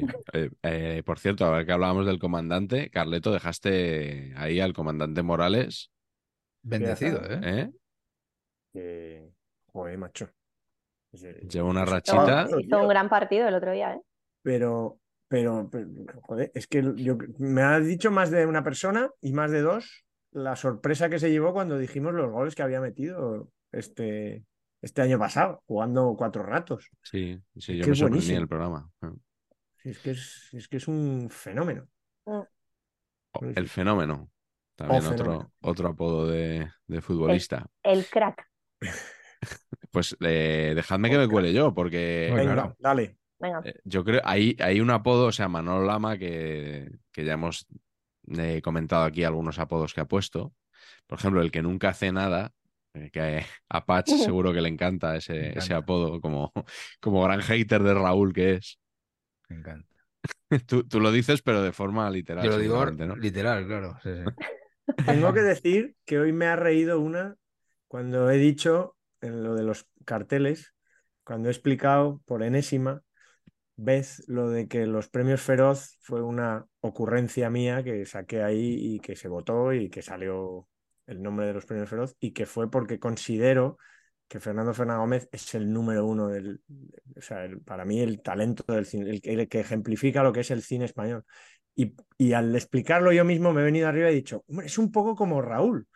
Sí. Eh, eh, por cierto, a ver que hablábamos del comandante, Carleto, dejaste ahí al comandante Morales, Bendecido, ¿eh? ¿eh? Joder, macho. Lleva una rachita. Hizo un gran partido el otro día, ¿eh? Pero, pero, pero, joder, es que yo, me ha dicho más de una persona y más de dos la sorpresa que se llevó cuando dijimos los goles que había metido este, este año pasado, jugando cuatro ratos. Sí, sí, yo me sorprendí en el programa. Es que es, es que es un fenómeno. Oh, Sí, El fenómeno. También otro, fenómeno. otro apodo de, de futbolista. El crack. [LAUGHS] Pues eh, dejadme que me cuele yo, porque Venga, claro. dale. Venga. eh, yo creo hay, hay un apodo, o sea, Manolo Lama, que, que ya hemos eh, comentado aquí algunos apodos que ha puesto. Por ejemplo, el que nunca hace nada, que a Patch [LAUGHS] seguro que le encanta ese, ese apodo, como, como gran hater de Raúl que es. Me encanta. [LAUGHS] Tú, tú lo dices, pero de forma literal. Yo lo digo literal, claro. sí, sí. [LAUGHS] Tengo que decir que hoy me ha reído una cuando he dicho en lo de los carteles, cuando he explicado por enésima vez lo de que los premios Feroz fue una ocurrencia mía que saqué ahí y que se votó y que salió el nombre de los premios Feroz y que fue porque considero que Fernando Fernández Gómez es el número uno del, o sea, el- para mí el talento del cine, el, que- el que ejemplifica lo que es el cine español. Y, y al explicarlo yo mismo me he venido arriba y he dicho, "Hombre, es un poco como Raúl,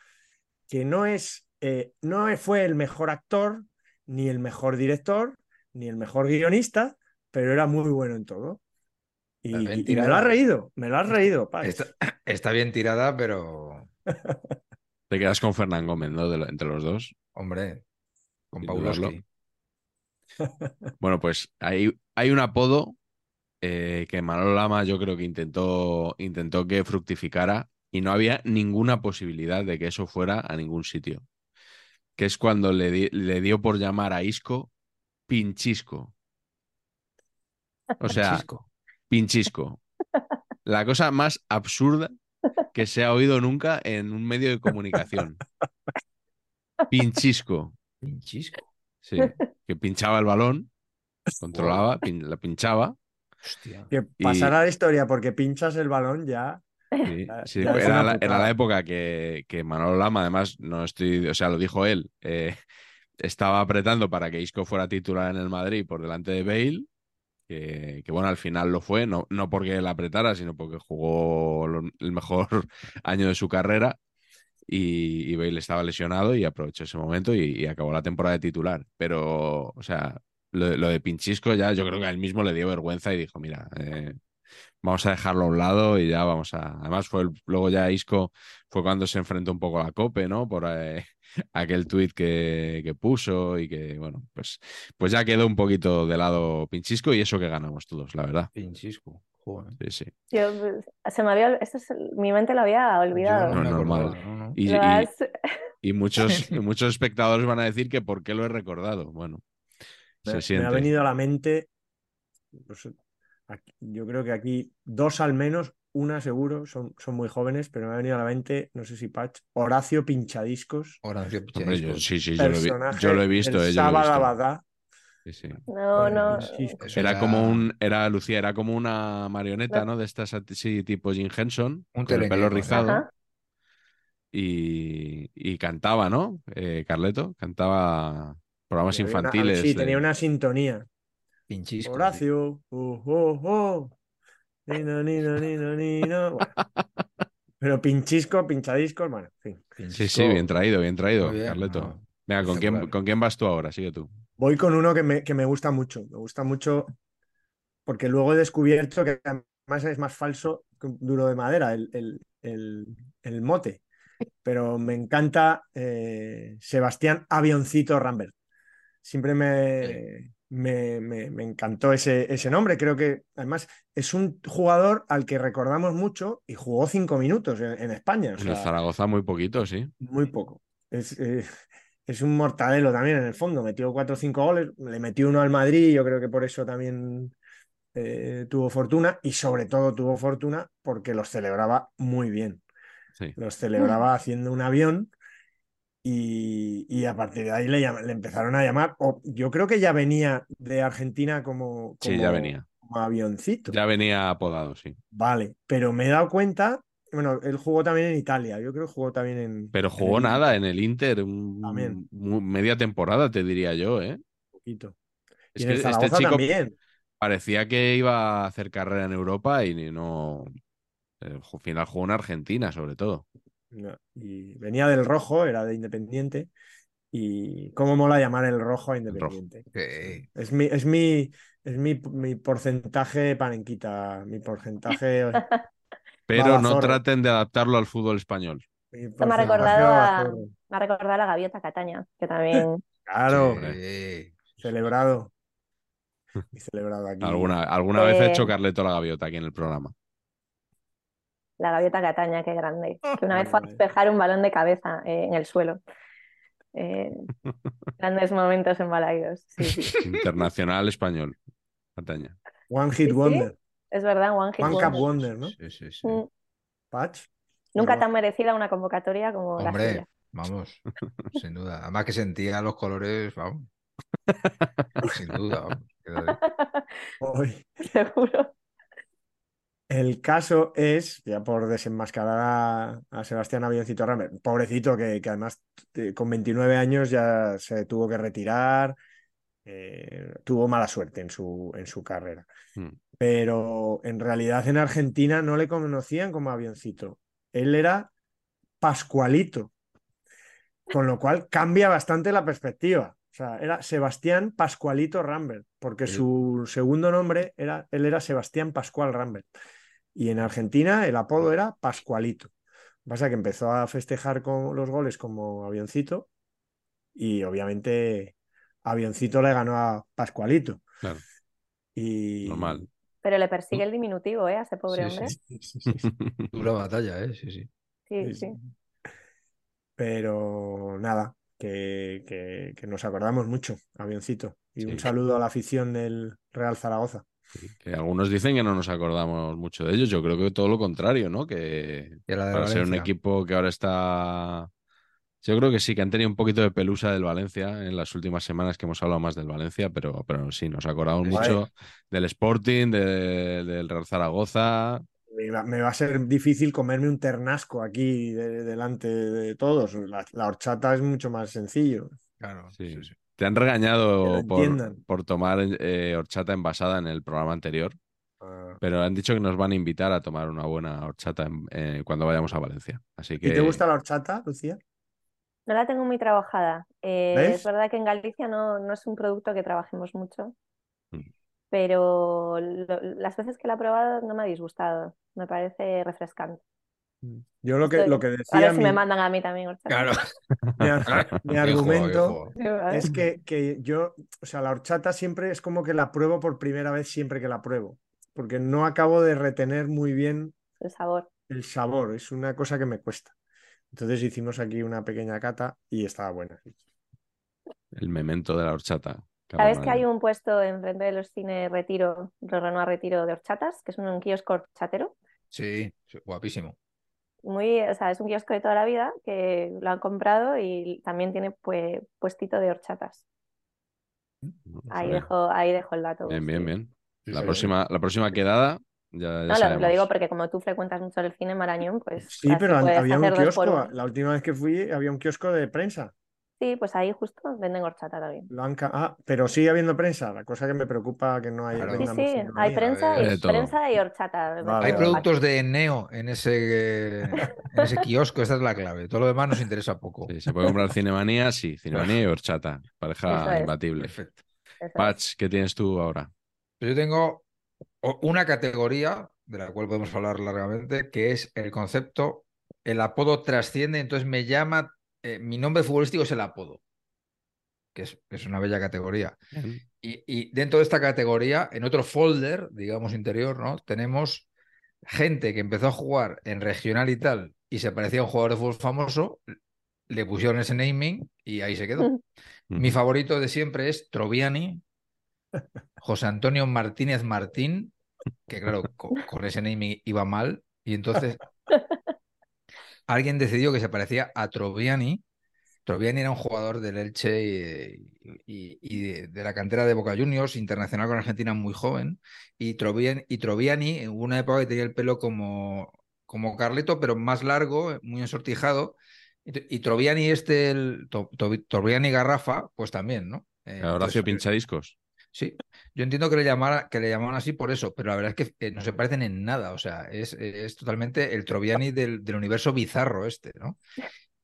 que no es, eh, no fue el mejor actor, ni el mejor director, ni el mejor guionista, pero era muy bueno en todo. Y, me lo has reído, me lo has reído. Está, está bien tirada, pero, [LAUGHS] Te quedas con Fernán Gómez, ¿no? De lo- entre los dos. hombre, con. Paulowski. [LAUGHS] Bueno, pues hay, hay un apodo eh, que Manolo Lama yo creo que intentó, intentó que fructificara y no había ninguna posibilidad de que eso fuera a ningún sitio. Que es cuando le, di- le dio por llamar a Isco Pinchisco. O sea, Chisco. Pinchisco. La cosa más absurda que se ha oído nunca en un medio de comunicación. [LAUGHS] Pinchisco. Pinchisco. Sí, que pinchaba el balón, controlaba, pin- la pinchaba. Hostia. Que y- pasará la historia porque pinchas el balón ya. Sí, [LAUGHS] era, la, era la época que, que Manolo Lama, además, no estoy, o sea, lo dijo él, eh, estaba apretando para que Isco fuera titular en el Madrid por delante de Bale, que, que, bueno, al final lo fue, no, no porque él apretara, sino porque jugó lo- el mejor [LAUGHS] año de su carrera y, y Bale estaba lesionado y aprovechó ese momento y, acabó la temporada de titular. Pero, o sea, lo, lo de Pinchisco ya yo creo que a él mismo le dio vergüenza y dijo, mira, eh, vamos a dejarlo a un lado y ya vamos a... Además, fue el- luego ya Isco fue cuando se enfrentó un poco a la COPE, ¿no? Por eh, [LAUGHS] aquel tuit que, que puso y que, bueno, pues, pues ya quedó un poquito de lado Pinchisco y eso que ganamos todos, la verdad. Pinchisco. Joder. Sí, sí. Yo, se me había, esto es- mi mente lo había olvidado. Yo no normal. acordaba, no, no. Y, Lo y- has- y muchos, [LAUGHS] muchos espectadores van a decir que por qué lo he recordado. Bueno, Me, se me siente. ha venido a la mente, pues, aquí- yo creo que aquí dos al menos, una seguro, son, son muy jóvenes, pero me ha venido a la mente, no sé si Patch, Horacio Pinchadiscos, Horacio Hombre, yo, sí, sí, yo lo, vi- personaje yo lo he visto. del eh, yo lo he Sábado visto. Sí, sí. No, no. Eso Era como un, era Lucía, era como una marioneta, No. ¿no? De estas así, tipo Jim Henson, Un con el pelo rizado. Y, y cantaba, ¿no? Eh, Carleto, cantaba programas una- infantiles. sí, de- tenía una sintonía. Pinchisco. Horacio, oh, oh, oh. Nino, nino, nino, nino. [LAUGHS] Bueno. Pero pinchisco, en fin. Sí, Pinchisco. sí, bien traído, bien traído, bien, Carleto. no. Venga, ¿con quién. ¿con quién vas tú ahora? Sigue tú. Voy con uno que me, que me gusta mucho. Me gusta mucho porque luego he descubierto que además es más falso que un duro de madera, el, el- el- el mote. Pero me encanta eh, Sebastián Avioncito Rambert. Siempre me, me, me- me encantó ese, ese nombre. Creo que además es un jugador al que recordamos mucho y jugó cinco minutos en, en España. o En el Zaragoza muy poquito, sí. muy poco. Es, eh, es un mortadelo también en el fondo. Metió cuatro o cinco goles, le metió uno al Madrid y yo creo que por eso también eh, tuvo fortuna y sobre todo tuvo fortuna porque los celebraba muy bien. Sí. Los celebraba haciendo un avión Y, y a partir de ahí le, le empezaron a llamar. O yo creo que ya venía de Argentina como, Sí, ya venía. como avioncito. Ya venía apodado, sí. Vale, pero me he dado cuenta. Bueno, él jugó también en Italia. Yo creo que jugó también en. Pero jugó nada en el Inter, un- También. media temporada, te diría yo, ¿eh? poquito. Es y en que el este chico también. parecía que iba a hacer carrera en Europa y no. Al final jugó en Argentina, sobre todo. No, Y venía del rojo, era de Independiente. Y cómo mola llamar el rojo a Independiente. Sí. Es mi, es mi, es mi, mi porcentaje panenquita, mi porcentaje. [LAUGHS] Pero no traten de adaptarlo al fútbol español. Esto me ha recordado a, zorro. me ha recordado a la gaviota Cataña, que también [LAUGHS] Claro, Sí. celebrado. Y celebrado aquí. Alguna, alguna vez he hecho Eh. Carleto la gaviota aquí en el programa. la gaviota Cataña, qué grande. [LAUGHS] Que una vez fue a despejar un balón de cabeza eh, en el suelo. Eh, [LAUGHS] grandes momentos en Balaidos. Sí, sí. Internacional español. Cataña. One Hit sí. Wonder. Es verdad, One Hit One Wonder. Cup Wonder, ¿no? Sí, sí, sí. Mm, Patch. Nunca Pero- tan merecida una convocatoria como la Hombre, suya. vamos, sin duda. Además que sentía los colores, vamos. Sin duda, vamos. Hoy. [LAUGHS] Seguro. El caso es, ya por desenmascarar a, a Sebastián Avioncito Rambert, pobrecito que, que además eh, con 29 años ya se tuvo que retirar, eh, tuvo mala suerte en su, en su carrera. Mm. Pero en realidad en Argentina no le conocían como Avioncito, él era Pascualito, con lo cual cambia bastante la perspectiva. O sea, era Sebastián Pascualito Rambert, porque Sí. su segundo nombre era, él era Sebastián Pascual Rambert. Y en Argentina el apodo era Pascualito. Pasa que empezó a festejar con los goles como avioncito y obviamente avioncito le ganó a Pascualito. Claro. Y Normal. Pero le persigue el diminutivo, ¿eh? A ese pobre Sí, hombre. sí. Sí. [LAUGHS] Dura batalla, ¿eh? Sí, sí. Sí, Sí. Pero nada, que, que- que nos acordamos mucho, avioncito. Y un saludo a la afición del Real Zaragoza. Que algunos dicen que no nos acordamos mucho de ellos. Yo creo que todo lo contrario, ¿no? Que de para ser un equipo que ahora está. Yo creo que sí, que han tenido un poquito de pelusa del Valencia en las últimas semanas que hemos hablado más del Valencia, pero, pero sí, nos acordamos mucho del Sporting, de- del Real Zaragoza. Me va, me va a ser difícil comerme un ternasco aquí de- delante de todos. La, la horchata es mucho más sencillo. Claro, Sí. sí, sí. Te han regañado por, por tomar eh, horchata envasada en el programa anterior, Ah. pero han dicho que nos van a invitar a tomar una buena horchata en- eh, cuando vayamos a Valencia. Así que ¿Y te gusta la horchata, Lucía? No la tengo muy trabajada. Eh, ¿Ves? es verdad que en Galicia no, no es un producto que trabajemos mucho, Mm. pero lo- las veces que la he probado no me ha disgustado. Me parece refrescante. Yo lo que, Estoy- lo que A decía ver si mi, me mandan a mí también horchata. Claro. [LAUGHS] mi ar- [LAUGHS] mi Qué argumento juego, qué juego. Sí, a ver. es que, que yo, o sea, la horchata siempre es como que la pruebo por primera vez siempre que la pruebo, porque no acabo de retener muy bien El sabor. el sabor, es una cosa que me cuesta. Entonces hicimos aquí una pequeña cata y estaba buena. el memento de la horchata. ¿Sabes que hay un puesto enfrente de los cines Retiro, Renoir Retiro de horchatas, que es un kiosco horchatero? Sí, guapísimo. Muy, o sea, es un kiosco de toda la vida que lo han comprado y también tiene pues, puestito de horchatas. Ahí Joder. dejo, ahí dejo el dato. Bien, bien, sí. bien. La sí, próxima, la próxima quedada, ya, ya No, lo, digo porque como tú frecuentas mucho el cine Marañón, pues Sí, pero había un kiosco, la última vez que fui había un kiosco de prensa. Sí, pues ahí justo venden horchata también. Ah, pero sigue habiendo prensa, la cosa que me preocupa que no haya Claro. Sí, sí, hay prensa Hay y, prensa y horchata. Vale, Hay vale. productos de Neo en ese, en ese kiosco, esta es la clave. Todo lo demás nos interesa poco. Sí, se puede comprar Cinemanía, sí, Cinemanía y horchata. Pareja es. imbatible. Perfecto. Patch, ¿qué tienes tú ahora? Pues Yo tengo una categoría de la cual podemos hablar largamente, que es el concepto, el apodo trasciende, entonces me llama, eh, mi nombre futbolístico es el apodo, que es, es una bella categoría. Y, y dentro de esta categoría, en otro folder, digamos interior, ¿no? Tenemos gente que empezó a jugar en regional y tal, y se parecía a un jugador de fútbol famoso, le pusieron ese naming y ahí se quedó. Mi favorito de siempre es Troviani, José Antonio Martínez Martín, que claro, co- con, ese naming iba mal, y entonces [LAUGHS] alguien decidió que se parecía a Troviani Troviani era un jugador del Elche y, y, de, la cantera de Boca Juniors, internacional con Argentina muy joven. Y Troviani, y Troviani en una época que tenía el pelo como, como Carleto, pero más largo, muy ensortijado. Y, Troviani este, el, Troviani Garrafa, pues también, ¿no? Eh, Horacio Pinchadiscos. Sí, yo entiendo que le, llamara, que le llamaban así por eso, pero la verdad es que eh, no se parecen en nada, o sea, es, es totalmente el Troviani del, del, universo bizarro este, ¿no?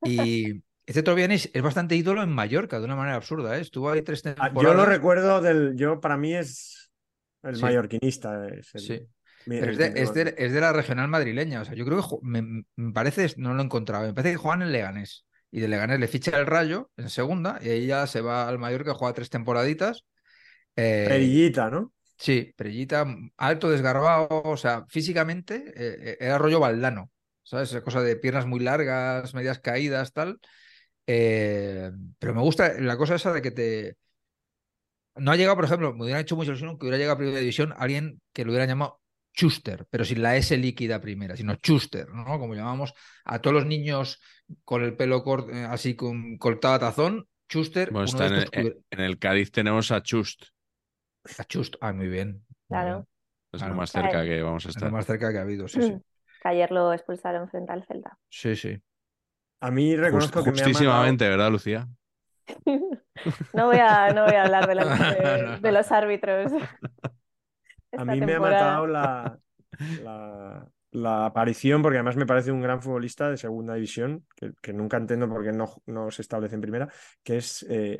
Y este Troviani es, bastante ídolo en Mallorca, de una manera absurda, ¿eh? Estuvo ahí tres temporadas. Ah, yo lo recuerdo del, yo para mí es el mallorquinista. sí. Pero es de, es, de, la regional madrileña, o sea, yo creo que me, me parece, no lo he encontrado, me parece que juegan en Leganés y de Leganés le ficha el Rayo en segunda y ahí ya se va al Mallorca, juega tres temporaditas eh, perillita, ¿no? Sí, Perillita, alto, desgarbado, o sea, físicamente eh, era rollo baldano, ¿sabes? Esa cosa de piernas muy largas, medias caídas, tal. Eh, pero me gusta la cosa esa de que te... No ha llegado, por ejemplo, me hubiera hecho mucha ilusión que hubiera llegado a Primera División alguien que lo hubiera llamado Chuster, pero sin la S líquida primera, sino Chuster, ¿no? Como llamamos a todos los niños con el pelo así con, cortado a tazón, Chuster. en, el, Cádiz tenemos a Chust. Ah, muy bien. Claro. Es lo más cerca que vamos a estar. lo más cerca que ha habido, sí, sí. [LAUGHS] Que ayer lo expulsaron frente al Celta. Sí, sí. A mí reconozco que Justísimamente, ¿verdad, Lucía? [LAUGHS] no, voy a, no voy a hablar de los, [LAUGHS] árbitros. a mí me ha matado la, la, aparición, porque además me parece un gran futbolista de segunda división, que, nunca entiendo por qué no, no, se establece en primera, que es eh,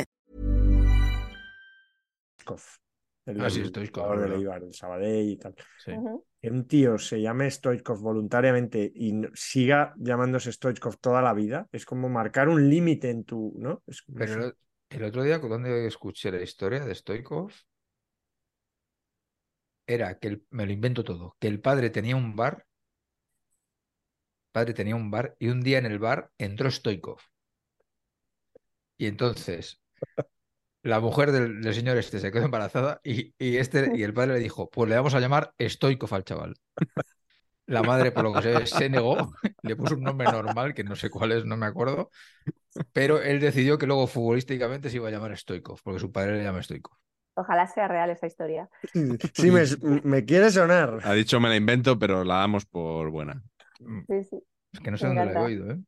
El, ah, de Eibar, el Sabadell y tal. Que un tío se llame Stoichkov voluntariamente y siga llamándose Stoichkov toda la vida, es como marcar un límite en tu, ¿no? Pero el, otro día, cuando escuché la historia de Stoichkov, era que me lo invento todo, que el padre tenía un bar, padre tenía un bar y un día en el bar entró Stoikov. Y entonces la mujer del, señor este se quedó embarazada y, este, y el padre le dijo, pues le vamos a llamar Stoikov al chaval. La madre, por lo que se negó, [LAUGHS] le puso un nombre normal, que no sé cuál es, no me acuerdo, pero él decidió que luego futbolísticamente se iba a llamar Stoikov, porque su padre le llama Stoikov. Ojalá sea real esa historia. [LAUGHS] Sí, me, quiere sonar. Ha dicho me la invento, pero la damos por buena. Sí, sí. Es que no sé dónde la he oído, ¿eh?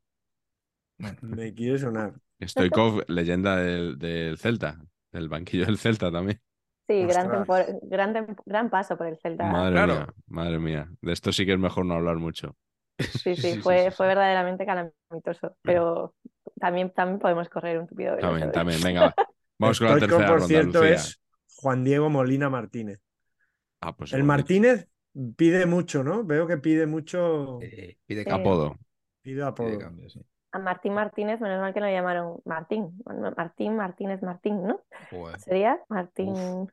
Me quiere sonar. Stoikov, leyenda del, Celta, del banquillo del Celta también. Sí, gran, gran, paso por el Celta. Madre mía, madre mía. De esto sí que es mejor no hablar mucho. Sí, sí, [LAUGHS] fue, fue verdaderamente calamitoso. Pero también, también podemos correr un tupido También, también, venga. Vamos con la tercera por cierto, es Juan Diego Molina Martínez. Ah, pues el Martínez pide mucho, ¿no? Veo que pide mucho. pide apodo. Pide apodo a Martín Martínez, menos mal que no llamaron Martín. Martín Martínez Martín, ¿no? Sería Martín.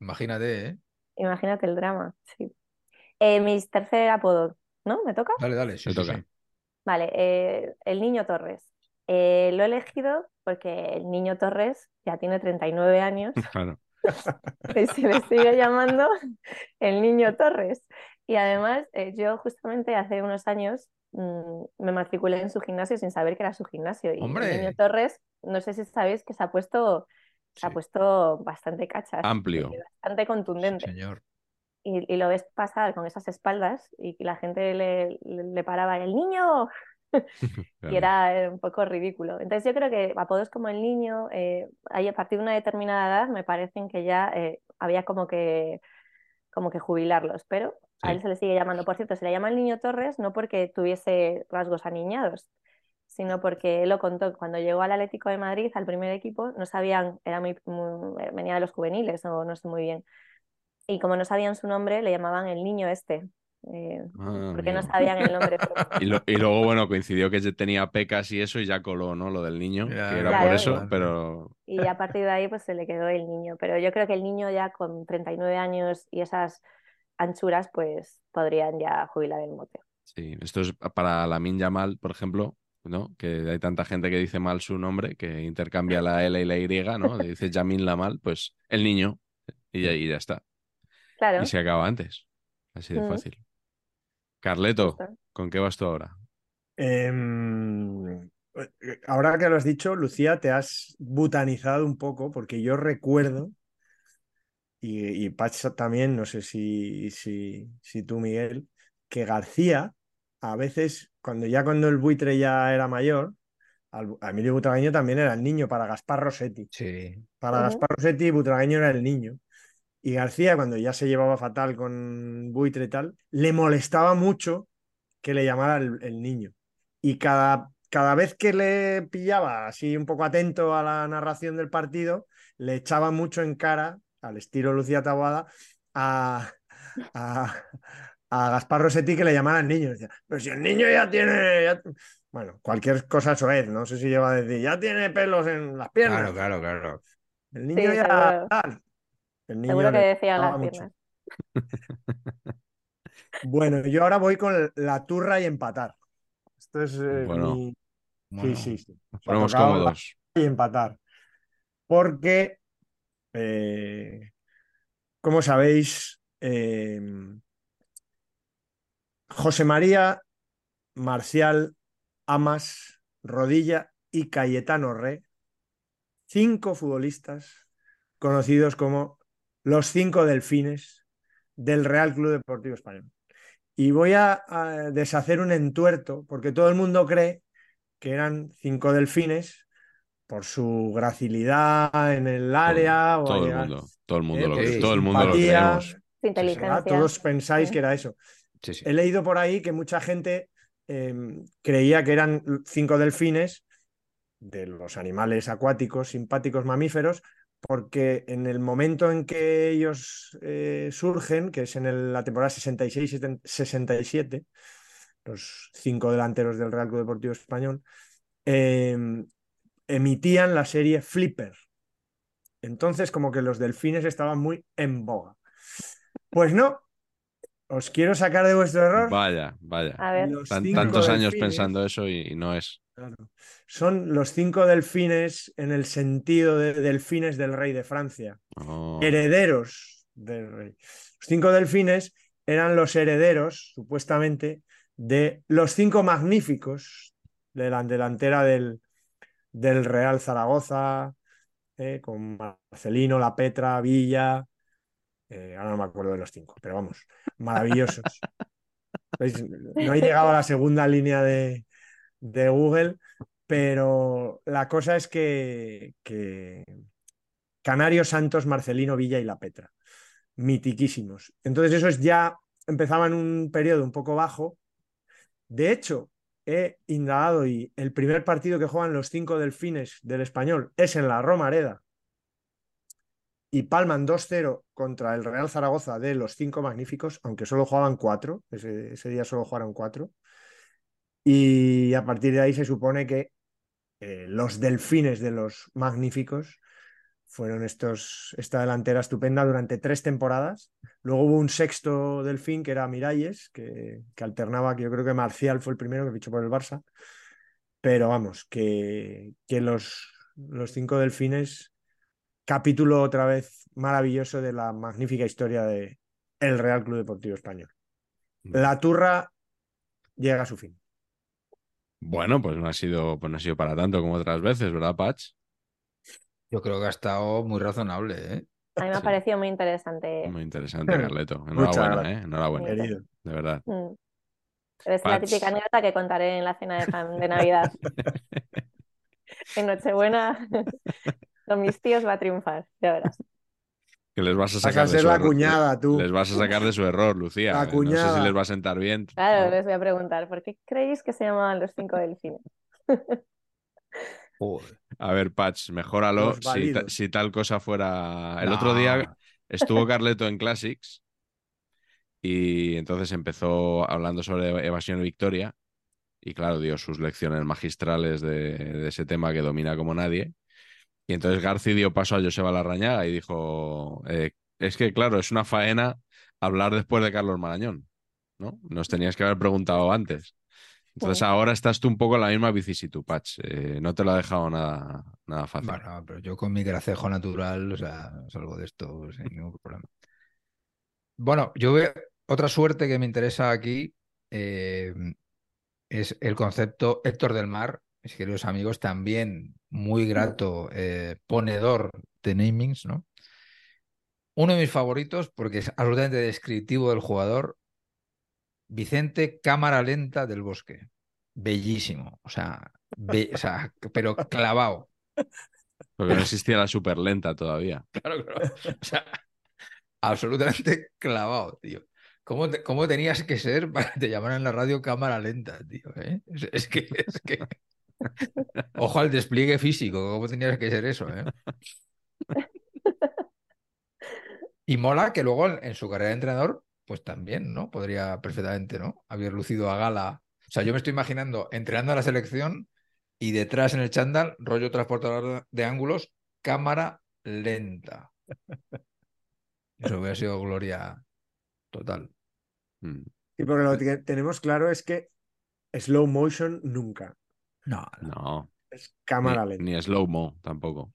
Imagínate, ¿eh? Imagínate el drama, sí. Eh, mis tercer apodo, ¿no? ¿Me toca? Dale, dale, sí, toca. Vale, eh, el niño Torres. Eh, lo he elegido porque el niño Torres ya tiene 39 años. [LAUGHS] Claro. Y se le sigue llamando el niño Torres. Y además, yo justamente hace unos años Mm, me matriculé en su gimnasio sin saber que era su gimnasio. Y ¡Hombre! Torres, no sé si sabéis que se ha puesto, se ha puesto bastante cachas. Amplio. Bastante contundente. señor. Y, lo ves pasar con esas espaldas y la gente le, le, paraba, ¡el niño! [LAUGHS] [LAUGHS] y era un poco ridículo. Entonces yo creo que apodos como el niño, eh, a partir de una determinada edad me parecen que ya eh, había como que, como que jubilarlos, pero a él se le sigue llamando. Por cierto, se le llama el niño Torres no porque tuviese rasgos aniñados, sino porque él lo contó. Cuando llegó al Atlético de Madrid, al primer equipo, no sabían, era muy, venía de los juveniles o no sé muy bien. Y como no sabían su nombre, le llamaban el niño este. Eh, Ah, porque no sabían el nombre. [LAUGHS] Y, lo- y luego, bueno, coincidió que tenía pecas y eso y ya coló, ¿no? Lo del niño, que era Claro, por eso, claro. pero Y a partir de ahí pues se le quedó el niño. Pero yo creo que el niño ya con 39 años y esas anchuras pues podrían ya jubilar el mote. sí, esto es para la Yamal, por ejemplo, ¿no? Que hay tanta gente que dice mal su nombre, que intercambia la L y la Y, ¿no? Le dice Yamin Lamal, pues el niño, y ya, y ya está. Claro. Y se acaba antes. Así de Mm. fácil. Carleto. ¿con qué vas tú ahora? Em, ahora que lo has dicho, Lucía, te has butanizado un poco porque yo recuerdo, y, y Patch también, no sé si, si, si tú, Miguel, que García, a veces, cuando ya cuando el buitre ya era mayor, al- a Emilio Butragueño también era el niño para Gaspar Rossetti. Sí. Para. Gaspar Rossetti, Butragueño era el niño. Y García, cuando ya se llevaba fatal con Buitre y tal, le molestaba mucho que le llamara el, el niño. Y cada, cada vez que le pillaba así un poco atento a la narración del partido, le echaba mucho en cara, al estilo Lucía Taboada, a, a, a Gaspar Rossetti que le llamara el niño. Decía, pero si el niño ya tiene... ya-". Bueno, cualquier cosa soez, no sé si lleva a decir, ya tiene pelos en las piernas. Claro, claro, claro. El niño Sí, ya. Tal. El niño Seguro que decían las piernas. [LAUGHS] Bueno, yo ahora voy con la turra y empatar. Esto es eh, Bueno. mi. Bueno, Sí, sí, sí. Ponemos cómodos. y empatar. Porque, eh, como sabéis, eh, José María, Marcial, Amas, Rodilla y Cayetano Re, cinco futbolistas conocidos como los cinco delfines del Real Club Deportivo Español. Y voy a, a deshacer un entuerto, porque todo el mundo cree que eran cinco delfines por su gracilidad en el área o Todo el llegar- mundo, todo el mundo eh, lo su todo el mundo lo creemos. Todos pensáis Sí. que era eso. Sí, sí. He leído por ahí que mucha gente eh, creía que eran cinco delfines de los animales acuáticos simpáticos mamíferos, porque en el momento en que ellos eh, surgen, que es en el- la temporada 66-67, los cinco delanteros del Real Club Deportivo Español, eh, emitían la serie Flipper. Entonces, como que los delfines estaban muy en boga. Pues no, os quiero sacar de vuestro error. Vaya, vaya. A ver. Tan- tantos años pensando eso y, y no es. Claro. Son los cinco delfines en el sentido de delfines del rey de Francia, Oh, herederos del rey. Los cinco delfines eran los herederos, supuestamente, de los cinco magníficos de la delantera del, del Real Zaragoza, eh, con Marcelino, La Petra, Villa. eh, ahora no me acuerdo de los cinco, pero vamos, maravillosos. ¿Veis? [LAUGHS] No he llegado a la segunda línea de, de Google, pero la cosa es que, que Canario, Santos, Marcelino, Villa y La Petra, mitiquísimos. Entonces esos ya empezaban un periodo un poco bajo. De hecho, he indagado y el primer partido que juegan los cinco delfines del español es en la Romareda y palman 2-0 contra el Real Zaragoza de los cinco magníficos, aunque solo jugaban cuatro, ese, ese día solo jugaron cuatro. Y a partir de ahí se supone que eh, los delfines de los magníficos fueron estos, esta delantera estupenda durante tres temporadas. Luego hubo un sexto delfín que era Miralles, que, que alternaba, que yo creo que Marcial fue el primero que fichó por el Barça. Pero vamos, que, que los, los cinco delfines, capítulo otra vez maravilloso de la magnífica historia de el Real Club Deportivo Español. La turra llega a su fin. Bueno, pues no ha sido, pues no ha sido para tanto como otras veces, ¿verdad, Patch? Yo creo que ha estado muy razonable, ¿eh? A mí me ha Sí. parecido muy interesante. Muy interesante, [LAUGHS] Carleto. Enhorabuena. ¿eh? Enhorabuena, Querido. de verdad. Mm. Es la típica anécdota que contaré en la cena de Navidad. [LAUGHS] En Nochebuena, [LAUGHS] con mis tíos va a triunfar, ya verás. Que les vas a Vas sacar a de su la error. cuñada, tú. Les vas a sacar de su error, Lucía. La No sé si les va a sentar bien. Claro, les voy a preguntar, ¿por qué creéis que se llamaban los cinco delfines? [LAUGHS] Joder. A ver, Patch, mejóralo si, ta- válidos. si tal cosa fuera. El No. otro día estuvo Carleto en Classics y entonces empezó hablando sobre evasión y victoria y claro, dio sus lecciones magistrales de, de ese tema que domina como nadie. Y entonces Garci dio paso a Joseba Larrañaga y dijo, eh, es que claro, es una faena hablar después de Carlos Marañón, ¿no? Nos tenías que haber preguntado antes. Entonces ahora estás tú un poco en la misma vicisitud, Patch. Eh, no te lo ha dejado nada, nada fácil. Bueno, pero yo con mi gracejo natural, o sea, salgo de esto sin ningún problema. Bueno, yo veo otra suerte que me interesa aquí eh, es el concepto Héctor del Mar, mis queridos amigos, también muy grato eh, ponedor de namings, ¿no? Uno de mis favoritos, porque es absolutamente descriptivo del jugador, Vicente Cámara Lenta del Bosque. Bellísimo, o sea, be- o sea, [LAUGHS] pero clavado. Porque no existía la super lenta todavía. [LAUGHS] Claro, claro. O sea, absolutamente clavado, tío. ¿Cómo, te- cómo tenías que ser para que te llamaran en la radio cámara lenta, tío? eh? Es, es que, es que... Ojo al despliegue físico, ¿cómo tenías que ser eso, eh? Y mola que luego en, su carrera de entrenador, pues también, ¿no? Podría perfectamente, ¿no? Haber lucido a gala. O sea, yo me estoy imaginando entrenando a la selección y detrás en el chándal, rollo transportador de ángulos, cámara lenta. Eso hubiera sido gloria total. Mm. Y porque lo que tenemos claro es que slow motion nunca. No, no. No, Es cámara ni, lenta. ni slow-mo tampoco.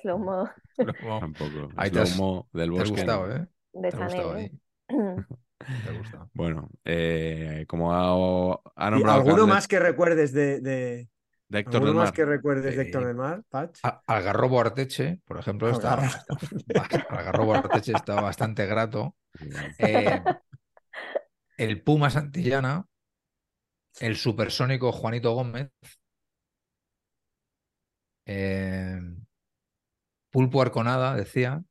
Slow mo no. Tampoco. Ahí te Slow-mo del Te ha bosque. gustado, no. ¿eh? de Te ha gustado Chanel. ahí. Te ha gustado. [LAUGHS] Bueno, eh, como ha, ha ¿Y nombrado ¿Alguno Carles- más que recuerdes de, de- de Héctor alguno del más Mar. que recuerdes de. Héctor del Mar, Patch? Algarrobo Arteche, por ejemplo, está, Algarrobo. Arteche está bastante grato. Eh, el Puma Santillana, el supersónico Juanito Gómez, eh, Pulpo Arconada, decía.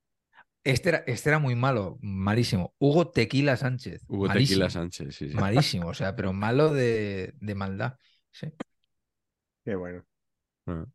Este era, este era muy malo, malísimo. Hugo Tequila Sánchez. Hugo malísimo, Tequila Sánchez, sí, sí. Malísimo, o sea, pero [LAUGHS] malo de, de maldad. Sí. Qué bueno. Bueno.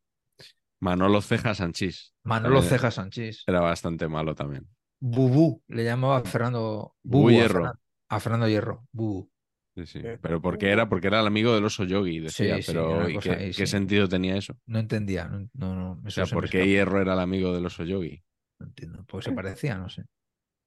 Manolo Ceja Sanchís. Manolo Ceja Sánchez. Era bastante malo también. Bubú, le llamaba a Fernando. Bubú Bubu a Hierro. Fernan- A Fernando Hierro. Bubú. Sí, sí. Eh, Pero ¿por qué era? Porque era el amigo del oso yogi, decía. Sí, pero una ¿y cosa qué, ahí, qué sí. sentido tenía eso? No entendía. No, no, no, O eso sea, se ¿por qué. Hierro era el amigo del oso yogi? No entiendo. Porque se parecía, no sé.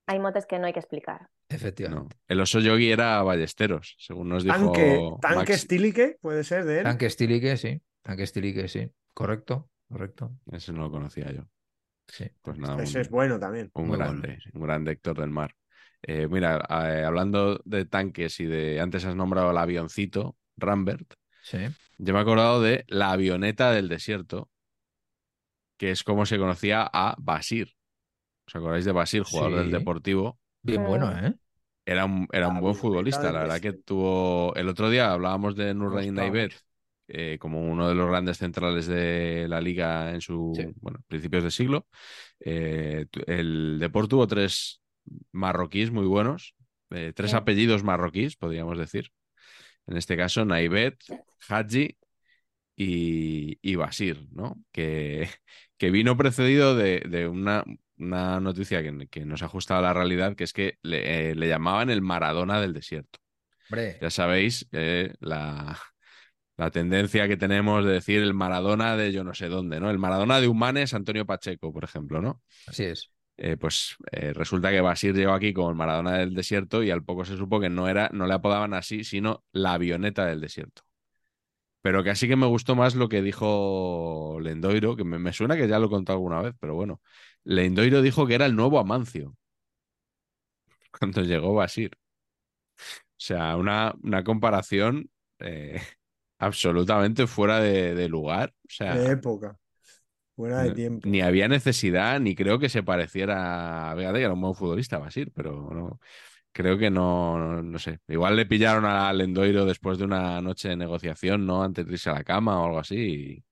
Hay motes que no hay que explicar. No. Efectivamente. El oso yogi era Ballesteros, según nos dijo Tanque, tanque Stilike, puede ser de él. Tanque Stilique, sí. Tanque Stilique, sí. Correcto, correcto. Ese no lo conocía yo. Sí. Pues nada, Ese un- es bueno también. Un Muy grande, bueno, sí. un grande Héctor del Mar. Eh, mira, eh, hablando de tanques y de. Antes has nombrado el avioncito, Rambert. Sí. Yo me he acordado de la avioneta del desierto, que es como se conocía a Basir. ¿Os acordáis de Basir, jugador del. Deportivo? Bien bueno, ¿eh? Era un, era un buen futbolista, la verdad que tuvo. El otro día hablábamos de Nurrain estaba. Naibet eh, como uno de los grandes centrales de la liga en su Sí. bueno, principios de siglo. Eh, el Deport tuvo tres marroquíes muy buenos, eh, tres Sí. apellidos marroquíes, podríamos decir. En este caso, Naibet, Hadji y, y Basir, ¿no? Que, [LAUGHS] que vino precedido de, de una, una noticia que, que nos ha ajustado a la realidad, que es que le, eh, le llamaban el Maradona del desierto. Hombre, Ya sabéis eh, la, la tendencia que tenemos de decir el Maradona de yo no sé dónde, ¿no? El Maradona de Humanes, Antonio Pacheco, por ejemplo, ¿no? así es. Eh, pues eh, resulta que Basir llegó aquí como el Maradona del desierto y al poco se supo que no era, no le apodaban así, sino la avioneta del desierto. Pero que así que me gustó más lo que dijo Lendoiro, que me, suena que ya lo he contado alguna vez, pero bueno. Lendoiro dijo que era el nuevo Amancio [LAUGHS] cuando llegó Basir. O sea, una, una comparación eh, [LAUGHS] absolutamente fuera de, de lugar. O sea, De época. Fuera de tiempo. Ni había necesidad, ni creo que se pareciera a Vegade, que era un buen futbolista, Basir, pero no, creo que no, no, no sé. Igual le pillaron a Lendoiro después de una noche de negociación, ¿no? Antes de irse a la cama o algo así,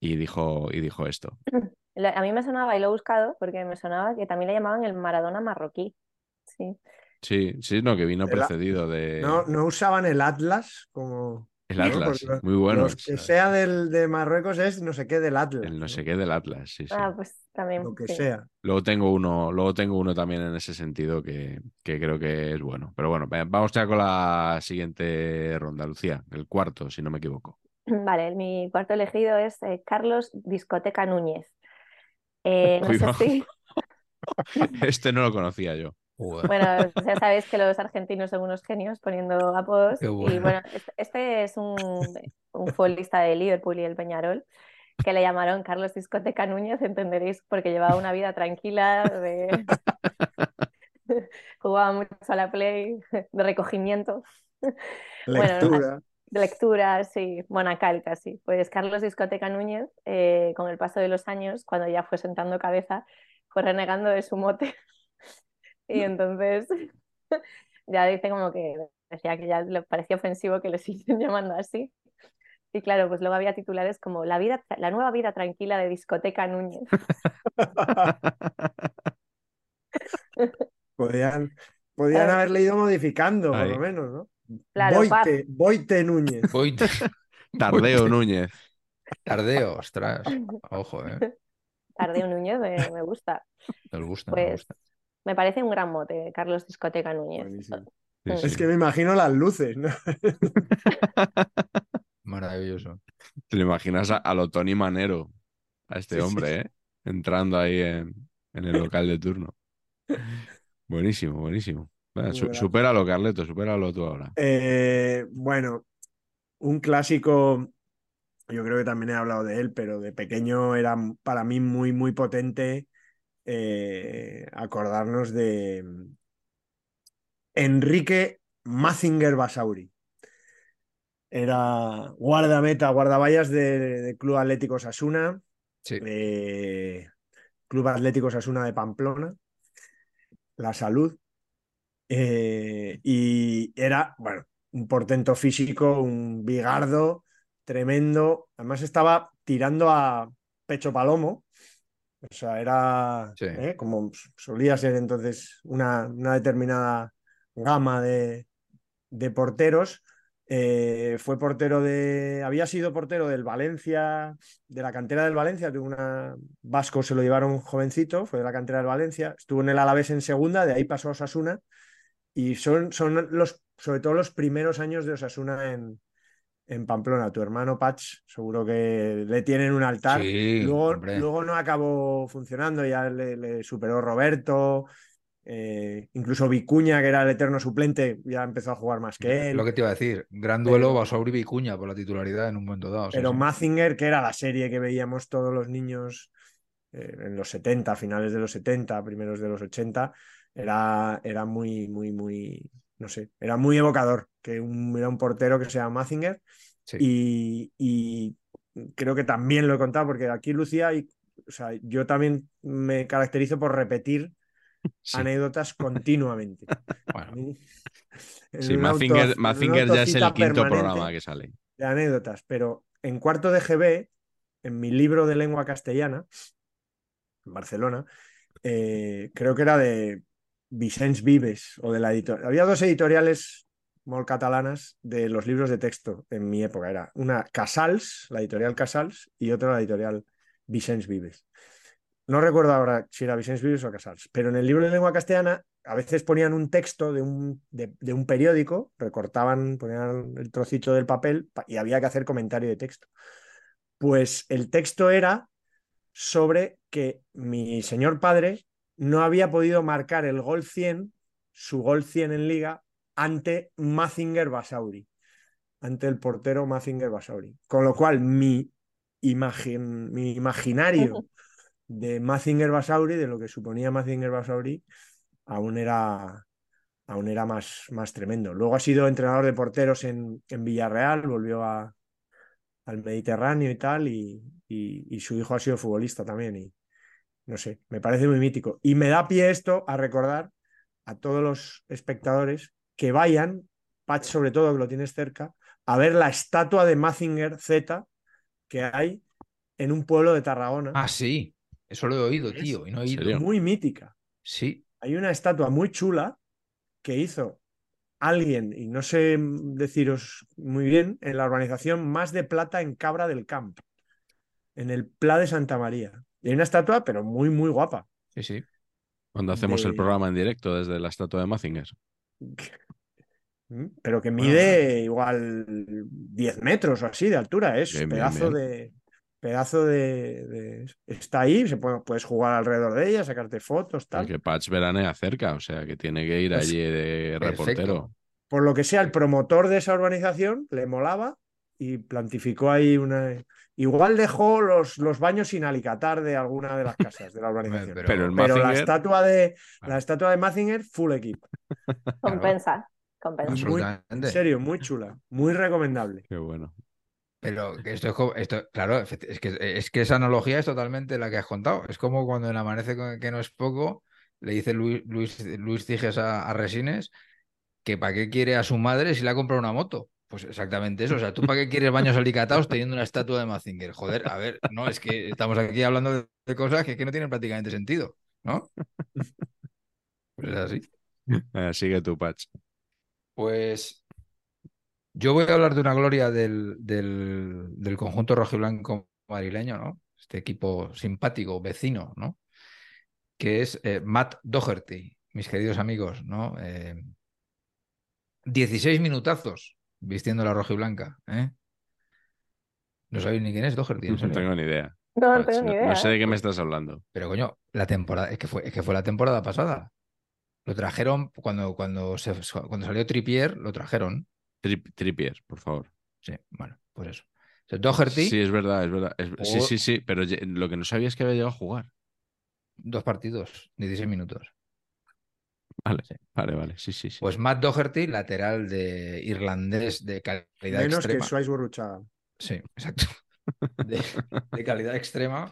y, y dijo, y dijo esto. [CLEARS THROAT] A mí me sonaba, y lo he buscado, porque me sonaba que también le llamaban el Maradona marroquí. Sí. Sí, sí, no, que vino a- precedido de. No, no usaban el Atlas como. El Atlas, muy bueno. Los que sea del, de Marruecos es no sé qué del Atlas. El no ¿no? sé qué del Atlas, sí, sí. Ah, pues también. Lo que sí. sea. Luego tengo uno, luego tengo uno también en ese sentido que, que creo que es bueno. Pero bueno, vamos ya con la siguiente ronda, Lucía, el cuarto, si no me equivoco. [CLEARS THROAT] Vale, mi cuarto elegido es eh, Carlos Discoteca Núñez. Eh, no sé si, [LAUGHS] [LAUGHS] Este no lo conocía yo. Bueno, ya sabéis que los argentinos son unos genios poniendo apodos. Qué Y bueno. bueno, este, es un, un futbolista de Liverpool y el Peñarol que le llamaron Carlos Discoteca Núñez, entenderéis, porque llevaba una vida tranquila, de... [LAUGHS] jugaba mucho a la play, de recogimiento. Bueno, Lectura. De lectura, sí, monacal casi. Pues Carlos Discoteca Núñez, eh, con el paso de los años, cuando ya fue sentando cabeza, fue renegando de su mote. Y entonces [LAUGHS] ya dice como que decía que ya le parecía ofensivo que le [LAUGHS] siguen llamando así. Y claro, pues luego había titulares como La vida, la nueva vida tranquila de Discoteca Núñez. [LAUGHS] Podían, podían haberle ido modificando, por lo menos, ¿no? Claro. Boite, Boite Núñez. Voy Tardeo Núñez. tardeo, ostras. Ojo, eh. Tardeo Núñez me, me gusta. Me gusta, me Pues gusta. Me parece un gran mote, Carlos Discoteca Núñez. Sí, Es sí. Es que me imagino las luces, ¿no? [LAUGHS] Maravilloso. Te lo imaginas a, a lo Tony Manero, a este Sí, hombre, sí. ¿eh? Entrando ahí en, en el local de turno. Buenísimo, buenísimo. Muy su- supéralo, Carleto, supéralo tú ahora. Eh, bueno, un clásico, yo creo que también he hablado de él, pero de pequeño era para mí muy, muy potente eh, acordarnos de Enrique Mazinger Basauri. Era guardameta, guardaballas de, de Club Atlético Sasuna, Sí. eh, Club Atlético Sasuna de Pamplona, La Salud. Eh, y era, bueno, un portento físico, un bigardo tremendo. Además estaba tirando a pecho palomo. O sea, era Sí. ¿eh? como solía ser entonces una, una determinada gama de, de porteros. Eh, fue portero de. Había sido portero del Valencia, de la cantera del Valencia. Tuvo una. Vasco se lo llevaron jovencito, fue de la cantera del Valencia. Estuvo en el Alavés en segunda, de ahí pasó a Osasuna. Y son, son los, sobre todo los primeros años de Osasuna en, en Pamplona. Tu hermano Patch, seguro que le tienen un altar. Sí, luego, no acabó funcionando, ya le, le superó Roberto. eh, incluso Vicuña, que era el eterno suplente, ya empezó a jugar más que él. Lo que te iba a decir, gran duelo Pero- Basauri Vicuña por la titularidad en un momento dado. Pero sí. Mazinger, que era la serie que veíamos todos los niños eh, en los 70, finales de los 70, primeros de los 80, era, era muy, muy, muy, no sé, era muy evocador, que un, era un portero que se llama Mazinger Sí. y, y creo que también lo he contado porque aquí Lucía, y, o sea, yo también me caracterizo por repetir [LAUGHS] Sí, anécdotas continuamente. [LAUGHS] Bueno, En sí, Mazinger, ya es el quinto programa que sale. de anécdotas, pero en cuarto de GB, en mi libro de lengua castellana, en Barcelona, eh, creo que era de Vicens Vives o de la editorial. Había dos editoriales muy catalanas de los libros de texto en mi época. Era una Casals, la editorial Casals, y otra la editorial Vicens Vives. No recuerdo ahora si era Vicens Vives o Casals, pero en el libro de lengua castellana a veces ponían un texto de un, de, un periódico, recortaban, ponían el trocito del papel pa- y había que hacer comentario de texto. Pues el texto era sobre que mi señor padre no había podido marcar el gol 100, su gol 100 en liga, ante Mazinger Basauri, ante el portero Mazinger Basauri. Con lo cual mi, imagin- mi imaginario [LAUGHS] de Mazinger Basauri, de lo que suponía Mazinger Basauri, aún era, aún era más, más tremendo. Luego ha sido entrenador de porteros en, en Villarreal, volvió a, al Mediterráneo y tal, y, y- y su hijo ha sido futbolista también. Y no sé, me parece muy mítico. Y me da pie esto a recordar a todos los espectadores que vayan, Patch sobre todo, que lo tienes cerca, a ver la estatua de Mazinger Z que hay en un pueblo de Tarragona. Ah, sí. Eso lo he oído, Es tío. Y no he ¿En ido. serio? muy mítica. Sí. Hay una estatua muy chula que hizo alguien, y no sé deciros muy bien, en la urbanización más de plata en Cabra del Camp, en el Pla de Santa María. Y hay una estatua, pero muy, muy guapa. Sí, sí. Cuando hacemos de- el programa en directo desde la estatua de Mazinger. Mm, Pero que mide igual 10 metros o así de altura. Es Bien, pedazo bien. de. Pedazo de, de- Está ahí, se puede- puedes jugar alrededor de ella, sacarte fotos, tal. Porque Patch veranea cerca, o sea que tiene que ir Pues, allí de reportero. Por lo que sea, el promotor de esa urbanización le molaba y plantificó ahí una. Igual dejó los, los baños sin alicatar de alguna de las casas de la [LAUGHS] urbanización. Pero- Pero el Pero la estatua de la estatua de Mazinger, full equipo. [LAUGHS] Compensa, compensa. Muy- en serio, muy chula, muy recomendable. qué bueno. Pero que esto es como, esto, claro, es que, es que esa analogía es totalmente la que has contado. Es como cuando en Amanece que no es poco, le dice Luis, Luis, Luis Ciges a, a Resines que para qué quiere a su madre si le ha comprado una moto. Pues exactamente eso. O sea, ¿tú para qué quieres baños alicatados teniendo una estatua de Mazinger? Joder, a ver, no, es que estamos aquí hablando de, cosas que, que no tienen prácticamente sentido, ¿no? Pues es así. Eh, sigue tu Patch. Pues yo voy a hablar de una gloria del, del, del conjunto rojiblanco madrileño, ¿no? Este equipo simpático, vecino, ¿no? Que es eh, Matt Doherty, mis queridos amigos, ¿no? Eh, 16 minutazos vistiendo la rojiblanca, ¿eh? No sabéis ni quién es Doherty, [LAUGHS] No tengo ni idea. No, tengo ni idea. no sé de qué me estás hablando. Pero coño, la temporada, es que fue, es que fue la temporada pasada. Lo trajeron cuando, cuando, se, cuando salió Trippier, lo trajeron. Trip- Trippier, por favor. Sí, bueno, pues eso. O sea, Doherty, Sí, es verdad, es verdad. Es- Sí, O- sí, sí, pero lo que no sabía es que había llegado a jugar. dos partidos, 16 minutos. Vale, Sí. vale, vale. Sí, sí, sí. Pues Matt Doherty, lateral de irlandés de calidad Menos que extrema. Swais Burruchaga. Sí, exacto. [LAUGHS] De, de calidad extrema.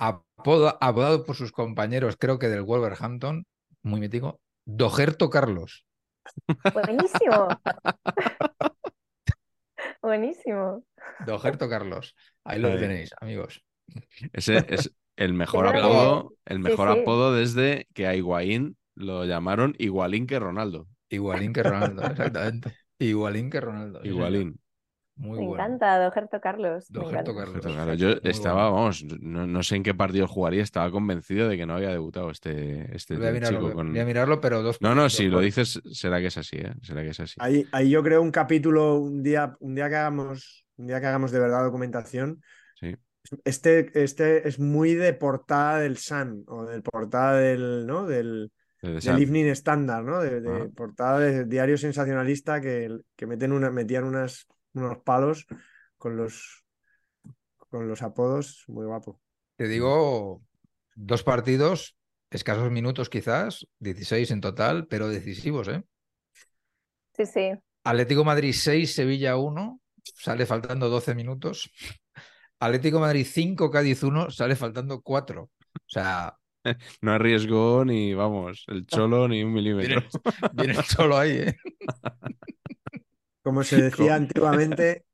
Apoda- apodado por sus compañeros, creo que del Wolverhampton, muy mítico, Dogerto Carlos. Buenísimo. [LAUGHS] Buenísimo. Dogerto Carlos. Ahí lo tenéis, amigos. Ese es el mejor que- apodo, el sí, mejor sí. apodo desde que a Higuaín lo llamaron Igualín que Ronaldo. Igualín que Ronaldo, exactamente. Igualín que Ronaldo. Igualín. Muy Me bueno. encanta Dojerto Carlos. encanta. Carlos. Exacto, yo muy estaba, bueno. vamos, no, no sé en qué partido jugaría, estaba convencido de que no había debutado este, este Voy a mirarlo, chico voy- con... voy a mirarlo, pero dos. No, no, dos si lo dices, será que es así, ¿eh? Será que es así. Ahí, ahí yo creo un capítulo, un día, un día que hagamos, un día que hagamos de verdad documentación. Sí. Este, este es muy de portada del Sun o del portada del, ¿no? Del, del Sam. Evening Standard, ¿no? De, de Ajá. portada de diario sensacionalista que, que meten una, metían unas, unos palos con los, con los apodos, muy guapo. Te digo, dos partidos, escasos minutos quizás, 16 en total, pero decisivos, ¿eh? Sí, sí. Atlético Madrid 6, Sevilla 1, sale faltando 12 minutos. Atlético Madrid 5, Cádiz 1, sale faltando 4. O sea, [LAUGHS] No arriesgó ni, vamos, el [LAUGHS] cholo ni un milímetro. viene, viene solo ahí, ¿eh? [LAUGHS] Como se decía antiguamente,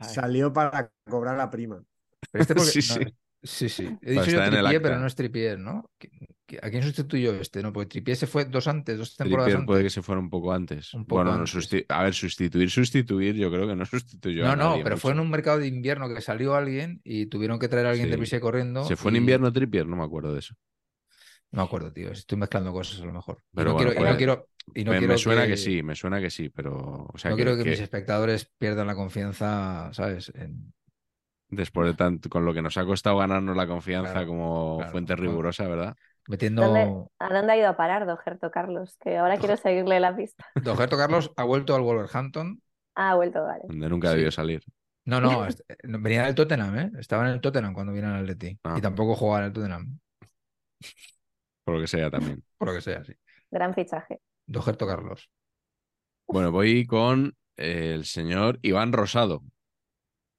salió para cobrar la prima. Pero este porque- Sí, no, sí. sí, sí. He dicho yo el Trippier, pero no es Trippier, ¿no? ¿Qui- qui- ¿A quién sustituyó este? No, porque Trippier se fue dos antes, dos temporadas Trippier antes. puede que se fuera un poco antes. Un poco bueno, no a ver, sustituir, sustituir, yo creo que no [LAUGHS] sustituyó No, a no, pero fue en un mercado de invierno que salió alguien y tuvieron que traer a alguien de Sí. prisa y corriendo. ¿Se fue en invierno Trippier? No me acuerdo de eso. No me acuerdo, tío. Estoy mezclando cosas a lo mejor. Y Pero no, bueno, quiero, y no puede- quiero, y no me, quiero me suena que... sí, me suena que sí, pero... O sea, no que, quiero que, que mis espectadores pierdan la confianza, ¿sabes? En- después de tanto, con lo que nos ha costado ganarnos la confianza Claro, como claro, fuente rigurosa, ¿verdad? Metiendo. ¿Dónde- ¿A dónde ha ido a parar Dojerto Carlos? Que ahora quiero seguirle la pista. [LAUGHS] Dojerto Carlos ha vuelto al Wolverhampton. [LAUGHS] Ah, ha vuelto, vale. Donde nunca Sí. debió salir. No, no, est- venía del Tottenham, ¿eh? Estaba en el Tottenham cuando vino al Atleti. Ah. Y tampoco jugaba en el Tottenham, Por lo que sea también. [LAUGHS] por lo que sea, sí. Gran fichaje. Dojerto Carlos. Bueno, voy con el señor Iván Rosado.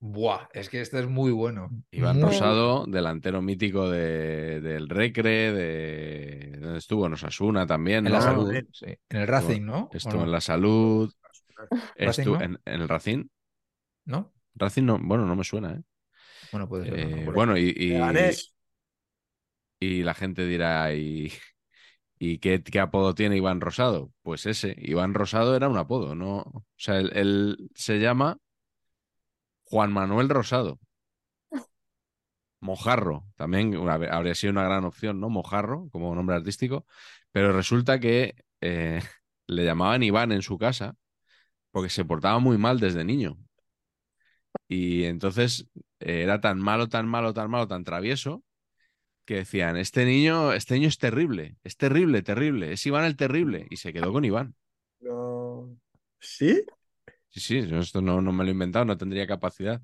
Buah, es que este es muy bueno. Iván Muy- Rosado, delantero mítico de- del Recre, de... ¿Dónde estuvo? En Osasuna también, En ¿no? la salud, sí. En el Racing, ¿no? ¿O Estuvo no? en la salud. Racing, Estuvo ¿no? en, en el Racing. ¿No? Racing no, bueno, no me suena, ¿eh? Bueno, puede ser. Eh, bueno, y, y, la gente dirá, ¿y, ¿Y qué, qué apodo tiene Iván Rosado? Pues ese, Iván Rosado era un apodo, ¿no? O sea, él, él se llama Juan Manuel Rosado. Mojarro, también habría sido una gran opción, ¿no? Mojarro, como nombre artístico. Pero resulta que eh, [LAUGHS] le llamaban Iván en su casa porque se portaba muy mal desde niño. Y entonces eh, era tan malo, tan malo, tan malo, tan travieso, que decían, este niño, este niño es terrible, es terrible, terrible, es Iván el terrible. Y se quedó con Iván. No... ¿Sí? Sí, sí, yo esto no, no me lo he inventado, no tendría capacidad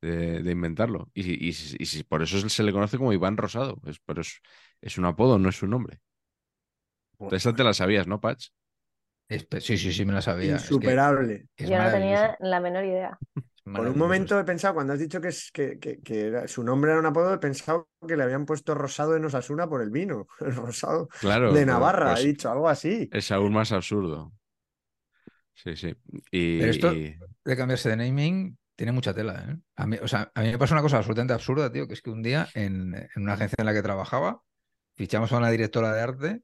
de, de inventarlo. Y, y- y- y por eso se le conoce como Iván Rosado. Es, pero es, es un apodo, no es un nombre. Esa te la sabías, ¿no, Patch? Sí, sí, sí, me la sabía. Es que Insuperable. es Yo no tenía la menor idea. Por un momento he pensado, cuando has dicho que, es, que, que- que era- su nombre era un apodo, he pensado que le habían puesto rosado en Osasuna por el vino. El [LAUGHS] rosado Claro. de pues- Navarra, pues he dicho algo así. es aún más absurdo. Sí, sí. Y, Pero esto- y- de cambiarse de naming tiene mucha tela, ¿eh? A mí, o sea, a mí me pasa una cosa absolutamente absurda, tío, que es que un día en, en una agencia en la que trabajaba, fichamos a una directora de arte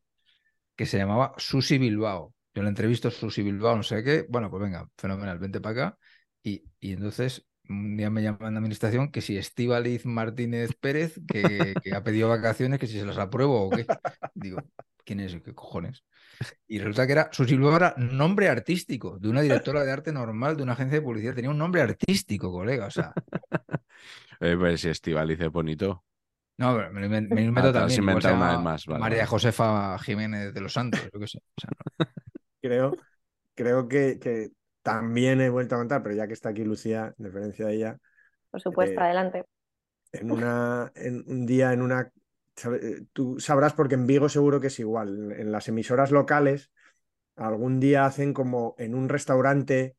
que se llamaba Susi Bilbao. Yo la entrevisto Susi Bilbao, no sé qué. Bueno, pues venga, fenomenal, vente para acá. Y, y entonces un día me llaman de administración que si Estíbaliz Martínez Pérez, que, que ha pedido vacaciones, que si se las apruebo o qué. [LAUGHS] Digo, ¿quién es? ¿Qué cojones? Y resulta que era Susi Bilbao era nombre artístico de una directora de arte normal de una agencia de publicidad. Tenía un nombre artístico, colega. O sea, [LAUGHS] eh, pues si Estivaliz es bonito. no, pero me me lo invento Ah, también. igual se inventado una llama vez más, vale, María. Josefa Jiménez de los Santos, yo qué sé. O sea, no. Creo, creo que, que también he vuelto a contar, pero ya que está aquí Lucía, en diferencia de ella, Por supuesto, Eh, adelante. en una en un día en una tú sabrás porque en Vigo seguro que es igual. En, las emisoras locales algún día hacen como en un restaurante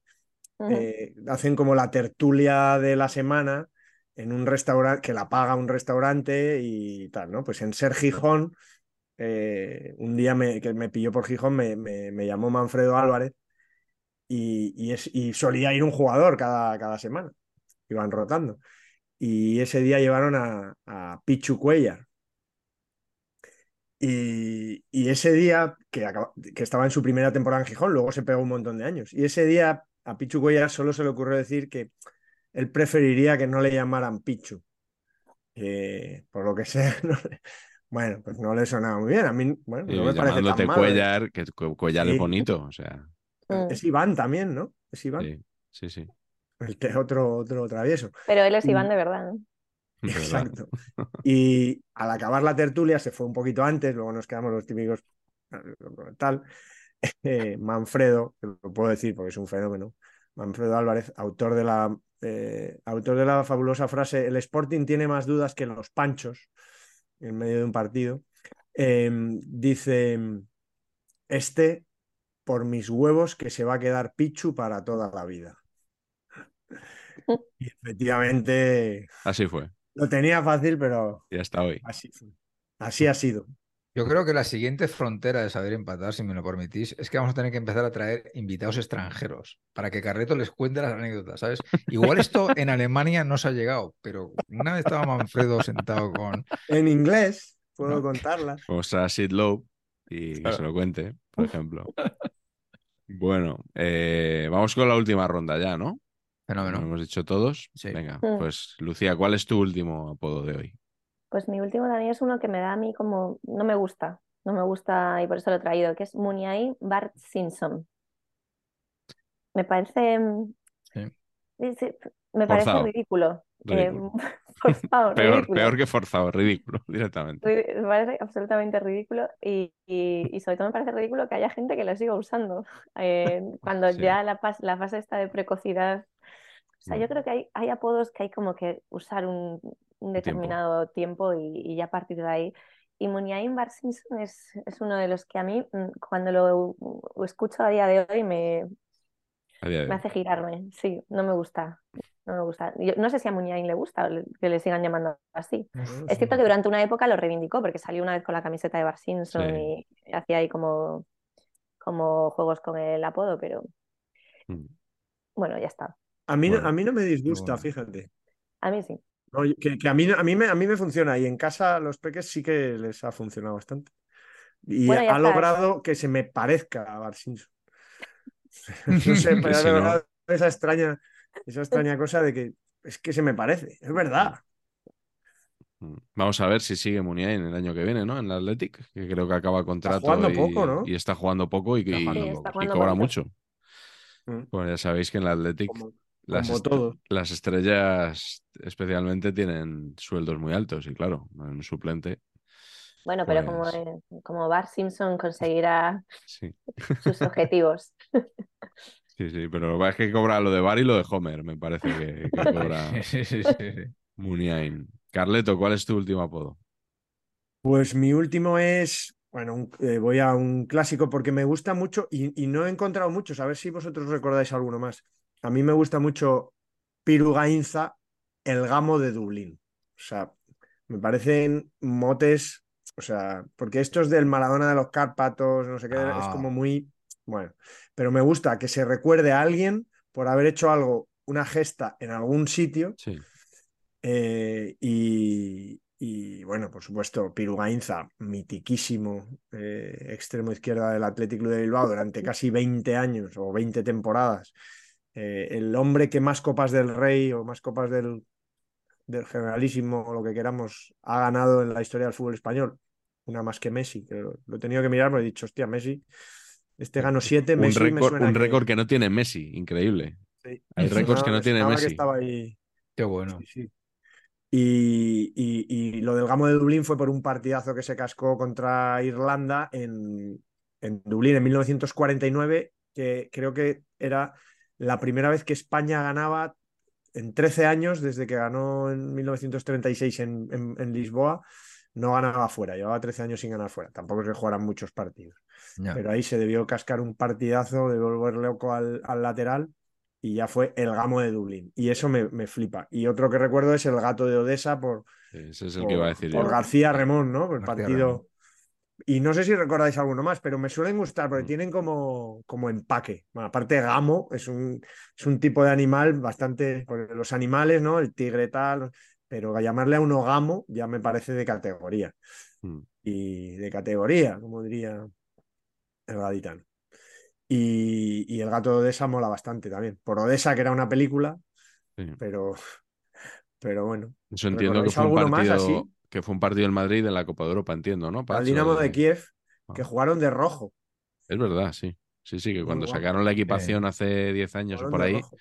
eh, hacen como la tertulia de la semana en un restaurante que la paga un restaurante y tal no pues en Ser Gijón eh, un día me, que me pilló por Gijón me, me- me llamó Manfredo Álvarez y, y es, y solía ir un jugador cada, cada semana. Iban rotando. Y ese día llevaron a, a Pichu Cuellar. Y, y ese día, que, acaba- que estaba en su primera temporada en Gijón, luego se pegó un montón de años. Y ese día a Pichu Cuellar solo se le ocurrió decir que él preferiría que no le llamaran Pichu. Eh, por lo que sea, [LAUGHS] no le- bueno, pues no le sonaba muy bien. A mí, bueno, no me parece llamándote tan malo. ¿eh? Cuellar, que Cu- Cuellar Sí. es bonito. O sea, Mm. Es Iván también, ¿no? Es Iván, sí, sí, sí. el que otro, otro travieso. Pero él es. Iván de verdad. ¿no? Exacto. Y al acabar la tertulia se fue un poquito antes, luego nos quedamos los típicos tal. [LAUGHS] eh, Manfredo, que lo puedo decir porque es un fenómeno, Manfredo Álvarez, autor de la, eh, autor de la fabulosa frase, el Sporting tiene más dudas que los panchos en medio de un partido, eh, dice, este, por mis huevos, que se va a quedar Pichu para toda la vida. [LAUGHS] Y efectivamente Así fue. Lo tenía fácil, pero Y hasta hoy. así. Así ha sido. Yo creo que la siguiente frontera de saber empatar, si me lo permitís, es que vamos a tener que empezar a traer invitados extranjeros para que Carreto les cuente las anécdotas, ¿sabes? Igual esto [LAUGHS] en Alemania no se ha llegado, pero una vez estaba Manfredo sentado con... En inglés puedo ¿No? contarlas. Vamos a Sid Lowe y que se lo cuente, por ejemplo. Bueno, eh, vamos con la última ronda ya, ¿no? Lo Fenómeno. hemos dicho todos. Sí. Venga, Mm. pues Lucía, ¿cuál es tu último apodo de hoy? Pues mi último también es uno que me da a mí como, no me gusta, no me gusta y por eso lo he traído, que es Muniai Bart Simpson. Me parece, Sí. sí, sí, me parece ridículo. eh, Ridículo. [LAUGHS] [LAUGHS] forzado, Peor, ridículo. peor que forzado, ridículo, [LAUGHS] directamente. Me parece absolutamente ridículo y, y- y sobre todo me parece ridículo que haya gente que lo siga usando eh, cuando Sí. ya la, la fase está de precocidad. O sea, yo Mm. creo que hay, hay apodos que hay como que usar un, un determinado tiempo, y, y ya a partir de ahí. Y Muniain Bar Simpson es, es uno de los que a mí, mm, cuando lo, escucho a día de hoy, me, A día de me hoy. hace girarme. Sí, no me gusta. No me gusta. Yo no sé si a Muniain le gusta que le sigan llamando así. Es cierto que durante una época lo reivindicó porque salió una vez con la camiseta de Bar Simpson Sí. y hacía ahí como, como juegos con el apodo, pero Mm. bueno, ya está. A mí, no- Bueno, a mí no me disgusta, bueno. fíjate. A mí sí. No, que, que a mí, a, mí me, a mí me funciona y en casa a los peques sí que les ha funcionado bastante. Y Bueno, ha está. logrado que se me parezca a Bart Simpson. [LAUGHS] No sé, [LAUGHS] pero ha si no- logrado esa extraña, esa extraña cosa de que es que se me parece, es verdad. Mm. Vamos a ver si sigue Muniain el año que viene, ¿no? En el Athletic, que creo que acaba contrato jugando y, poco, ¿no? y está jugando poco y, Está y- jugando Sí, está y jugando cobra mucho. Mm. Pues ya sabéis que en el Athletic Como, las, est- todo. las estrellas especialmente tienen sueldos muy altos y claro, un suplente, Bueno, pero como, Pues- como Bart Simpson conseguirá sí. sus [LAUGHS] objetivos. Sí, sí, pero es que cobra lo de Bar y lo de Homer, me parece que, que [LAUGHS] cobra Sí, sí, sí, sí. Muniain. Carleto, ¿cuál es tu último apodo? Pues mi último es, bueno, un- eh, voy a un clásico porque me gusta mucho y, y no he encontrado muchos, a ver si vosotros recordáis alguno más. A mí me gusta mucho Piru Gainza, el gamo de Dublín. O sea, me parecen motes, o sea, porque estos del Maradona de los Cárpatos, no sé qué, es Ah. como muy, bueno, pero me gusta que se recuerde a alguien por haber hecho algo, una gesta en algún sitio Sí. eh, y, y, bueno, por supuesto, Piru Gainza, mitiquísimo eh, extremo izquierda del Athletic Club de Bilbao durante casi 20 años o 20 temporadas. Eh, el hombre que más copas del Rey o más copas del, del Generalísimo o lo que queramos ha ganado en la historia del fútbol español. Una más que Messi, que lo, lo he tenido que mirar porque he dicho, hostia, Messi, este ganó 7, Un Messi me récord, suena un que- récord que no tiene Messi, increíble. sí, Hay me récords que no tiene Messi. estaba ahí. Qué bueno. Sí, sí. Y, y- y lo del Gamo de Dublín fue por un partidazo que se cascó contra Irlanda en, en Dublín en 1949, que creo que era la primera vez que España ganaba en 13 años, desde que ganó en 1936 en, en- en Lisboa, no ganaba fuera, llevaba 13 años sin ganar fuera. Tampoco es que jugaran muchos partidos pero ahí se debió cascar un partidazo de volver loco al, al lateral y ya fue el gamo de Dublín. Y eso me, me flipa. Y otro que recuerdo es el gato de Odessa por, Ese es el por, que iba a decir por yo. García Remón, ¿no? Por el García partido. Y no sé si recordáis alguno más, pero me suelen gustar porque Mm. tienen como, como empaque. Bueno, aparte, gamo es un, es un tipo de animal bastante. porque Los animales, ¿no? El tigre tal. Pero llamarle a uno gamo ya me parece de categoría. Mm. Y de categoría, como diría el gaditano. Y, y el gato de Odessa mola bastante también. Por Odessa, que era una película, Sí. pero, pero bueno. Eso entiendo que ¿Recordáis fue un más así? Que fue un partido del Madrid en la Copa de Europa, entiendo, ¿no? Al? Dinamo de Kiev, que Ah. jugaron de rojo. Es verdad, sí. Sí, sí, que cuando sacaron la equipación hace 10 años o por ahí, rojo.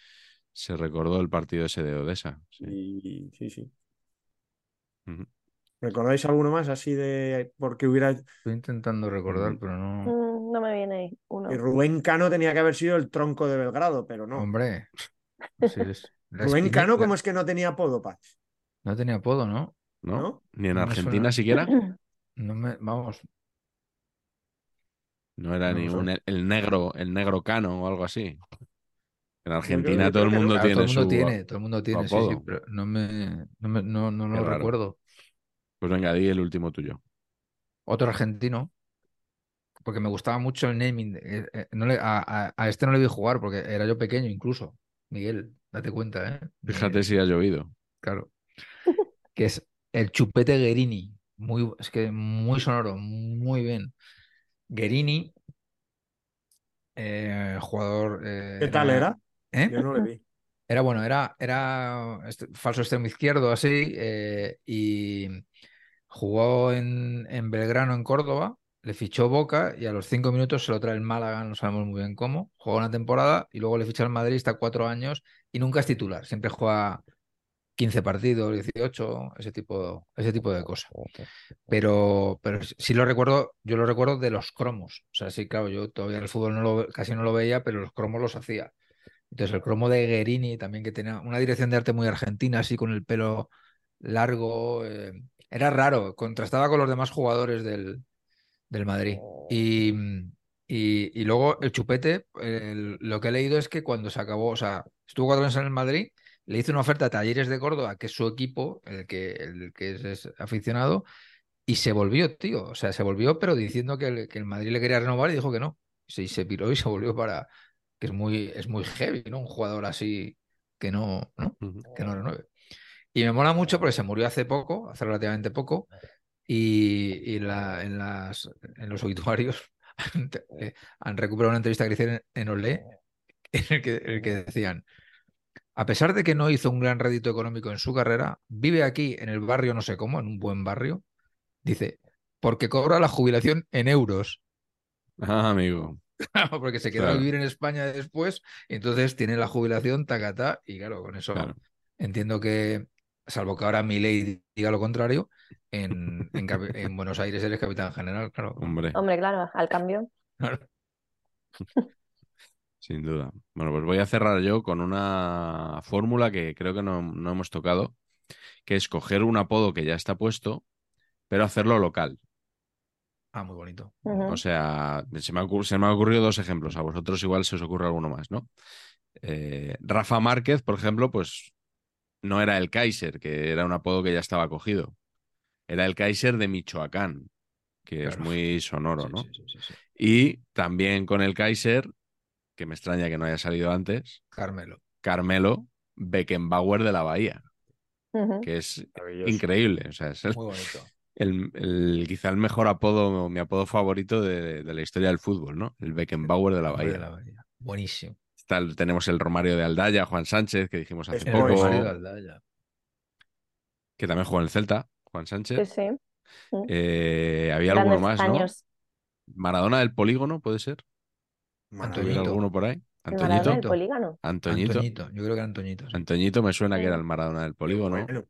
se recordó el partido ese de Odessa. Sí. Y sí, sí. Ujú. ¿Recordáis alguno más así de porque hubiera. Estoy intentando recordar, pero no. Mm, No me viene ahí uno. Y Rubén Cano tenía que haber sido el tronco de Belgrado, pero no. Hombre. Así es. La Rubén Cano, la- ¿cómo es que no tenía apodo, Pach? No tenía apodo, ¿no? ¿No? ¿No? Ni en No Argentina siquiera. [CLEARS THROAT] No me. Vamos. No era No ni un, el negro, el negro cano o algo así. En Argentina todo el mundo Claro, tiene todo el mundo su. tiene, todo el mundo tiene, sí, sí, pero no me, no me- no, no lo raro. recuerdo. Pues venga, di el último tuyo. Otro argentino, porque me gustaba mucho el naming. eh, eh, no le- a, a- a este no le vi jugar porque era yo pequeño incluso. Miguel, date cuenta, ¿eh? Fíjate si ha llovido. claro. Que es el Chupete Guerini. Muy, es que muy sonoro, muy bien. Guerini, eh, jugador. eh, ¿Qué tal era? ¿eh? Yo no le vi. Era bueno, era, era falso extremo izquierdo así y jugó en, en Belgrano, en Córdoba, le fichó Boca y a los cinco minutos se lo trae el Málaga, no sabemos muy bien cómo, jugó una temporada y luego le ficha al Madrid, está cuatro años y nunca es titular, siempre juega 15 partidos, 18, ese tipo, ese tipo de cosas. Pero, pero sí lo recuerdo, yo lo recuerdo de los cromos. O sea, sí, claro, yo todavía el fútbol no lo, casi no lo veía, pero los cromos los hacía. Entonces, el cromo de Guerini también, que tenía una dirección de arte muy argentina, así con el pelo largo. eh, era raro, contrastaba con los demás jugadores del, del Madrid. Y, y, y luego el chupete, el- lo que he leído es que cuando se acabó, o sea, estuvo cuatro años en el Madrid, le hizo una oferta a Talleres de Córdoba, que es su equipo, el que, el que es, es aficionado, y se volvió, tío. O sea, se volvió, pero diciendo que el, que el Madrid le quería renovar y dijo que no. Sí, se piró y se volvió para. que es muy, es muy heavy, ¿no? Un jugador así que no, ¿no? Que no renueve. Y me mola mucho porque se murió hace poco, hace relativamente poco, Y, y la- en, las, en los obituarios [LAUGHS] eh, han recuperado una entrevista que le hicieron en Olé, en el que, en el que decían, a pesar de que no hizo un gran rédito económico en su carrera, vive aquí en el barrio no sé cómo, en un buen barrio, dice, porque cobra la jubilación en euros. Ah, amigo. [LAUGHS] porque se quedó Claro. a vivir en España después, y entonces tiene la jubilación tacatá, y claro, con eso Claro. entiendo que, salvo que ahora mi ley diga lo contrario, en, en capi- en Buenos Aires eres capitán general, claro. Hombre, Hombre, claro, al cambio. Claro. [LAUGHS] sin duda. Bueno, pues voy a cerrar yo con una fórmula que creo que no, no hemos tocado, que es coger un apodo que ya está puesto, pero hacerlo local. Ah, muy bonito. O sea, se me, ha ocur- se me han ocurrido dos ejemplos. A vosotros igual se os ocurre alguno más, ¿no? Eh, Rafa Márquez, por ejemplo, pues no era el Kaiser, que era un apodo que ya estaba cogido. Era el Kaiser de Michoacán, que es muy sonoro, Sí, ¿no? sí, sí, sí, sí. Y también con el Kaiser, que me extraña que no haya salido antes, Carmelo. Carmelo Beckenbauer de la Bahía, que es increíble. O sea, es el, Muy bonito. el- el- quizá el mejor apodo, mi apodo favorito de, de la historia del fútbol, ¿no? El Beckenbauer de la Hombre de Bahía. la Bahía. Buenísimo. Está tenemos el Romario de Aldaya, Juan Sánchez, que dijimos hace El poco, Romario de. Aldaya. que también jugó en el Celta, Juan Sánchez. sí. Eh, había alguno más, ¿no? Maradona del Polígono, ¿puede ser? ¿Hubiera Antoñito. alguno por ahí? Antoñito. del polígono. Antoñito. Antoñito. Yo creo que era Antoñito. sí. Antoñito me suena que Sí. era el Maradona del Polígono. Bueno,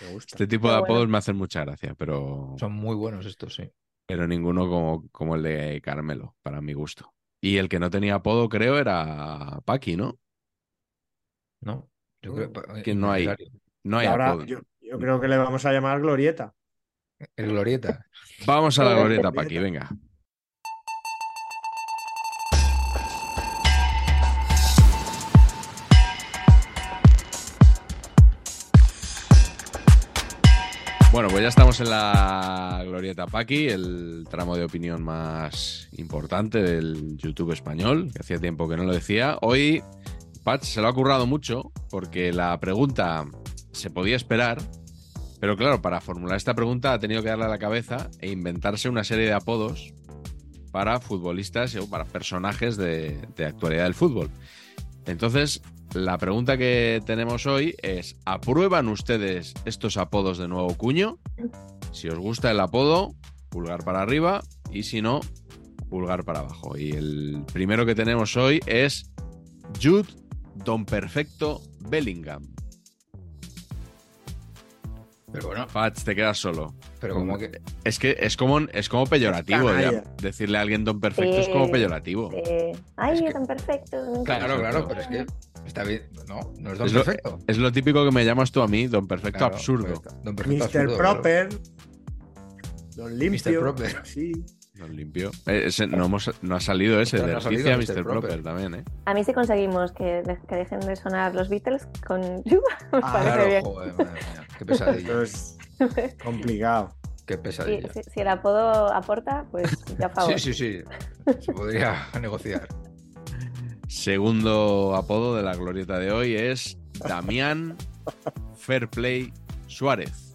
me gusta. Este tipo de bueno. apodos me hacen mucha gracia, pero, Son muy buenos estos, sí. pero ninguno como, como el de Carmelo, para mi gusto. Y el que no tenía apodo, creo, era Paqui, ¿no? ¿No? Yo creo pa- ¿Quién no hay? No hay ahora apodo. yo, yo creo que le vamos a llamar Glorieta. El Glorieta. Vamos a la glorieta, Paqui, venga. Bueno, pues ya estamos en la glorieta Paqui, el tramo de opinión más importante del YouTube español, que hacía tiempo que no lo decía. Hoy, Patch se lo ha currado mucho porque la pregunta se podía esperar, pero claro, para formular esta pregunta ha tenido que darle a la cabeza e inventarse una serie de apodos para futbolistas o para personajes de, de actualidad del fútbol. Entonces, la pregunta que tenemos hoy es, ¿aprueban ustedes estos apodos de nuevo cuño? Si os gusta el apodo, pulgar para arriba y si no, pulgar para abajo. Y el primero que tenemos hoy es Jude Don Perfecto Bellingham. Pero bueno, Fats, te quedas solo. pero como que. Es que es como, es como peyorativo. ya. Decirle a alguien don perfecto es como Sí. peyorativo. Eh, Ay, Es que- tan perfecto. Claro, claro, pero es que está bien. No, no es don Es lo, perfecto. es lo típico que me llamas tú a mí, don perfecto Claro, absurdo. pues. Don perfecto Mr. absurdo, claro. Proper. Don Limpio. Proper. Sí. Don limpio. Eh, ese- no, hemos- no ha salido ese, No, de no salido Mr. Mr. Proper. Proper. también, ¿eh? A mí sí conseguimos que, de- que dejen de sonar los Beatles con You. [LAUGHS] Me Ah, parece Claro, bien. joder, madre mía. Qué pesadilla. [LAUGHS] Esto es complicado. Qué Si, pesadilla. si- si el apodo aporta, pues ya favor. Sí, sí, sí. Se podría [LAUGHS] negociar. Segundo apodo de la glorieta de hoy es Damián Fairplay Suárez.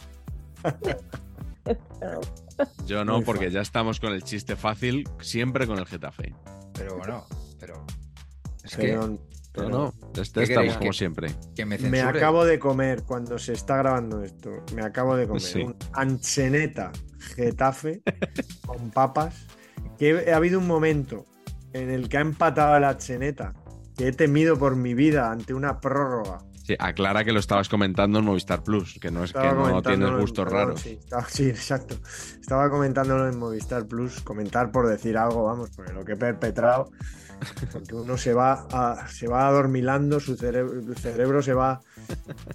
Yo no, Muy porque fácil. ya estamos con el chiste fácil, siempre con el Getafe. Pero bueno, pero. Es Pero- No, pero no, ¿Qué estamos como ¿Que- siempre. que, que me Me acabo de comer cuando se está grabando esto. Me acabo de comer Sí. un ancheneta Getafe [LAUGHS] con papas. Que ha habido un momento en el que ha empatado el ancheneta que he temido por mi vida ante una prórroga. Sí, aclara que lo estabas comentando en Movistar Plus, que no es que no tienes en- gustos perdón, raros. Sí, estaba- sí, exacto. Estaba comentándolo en Movistar Plus. Comentar por decir algo, vamos, porque lo que he perpetrado. Porque uno se va, a- se va adormilando, su cerebro, el cerebro se va.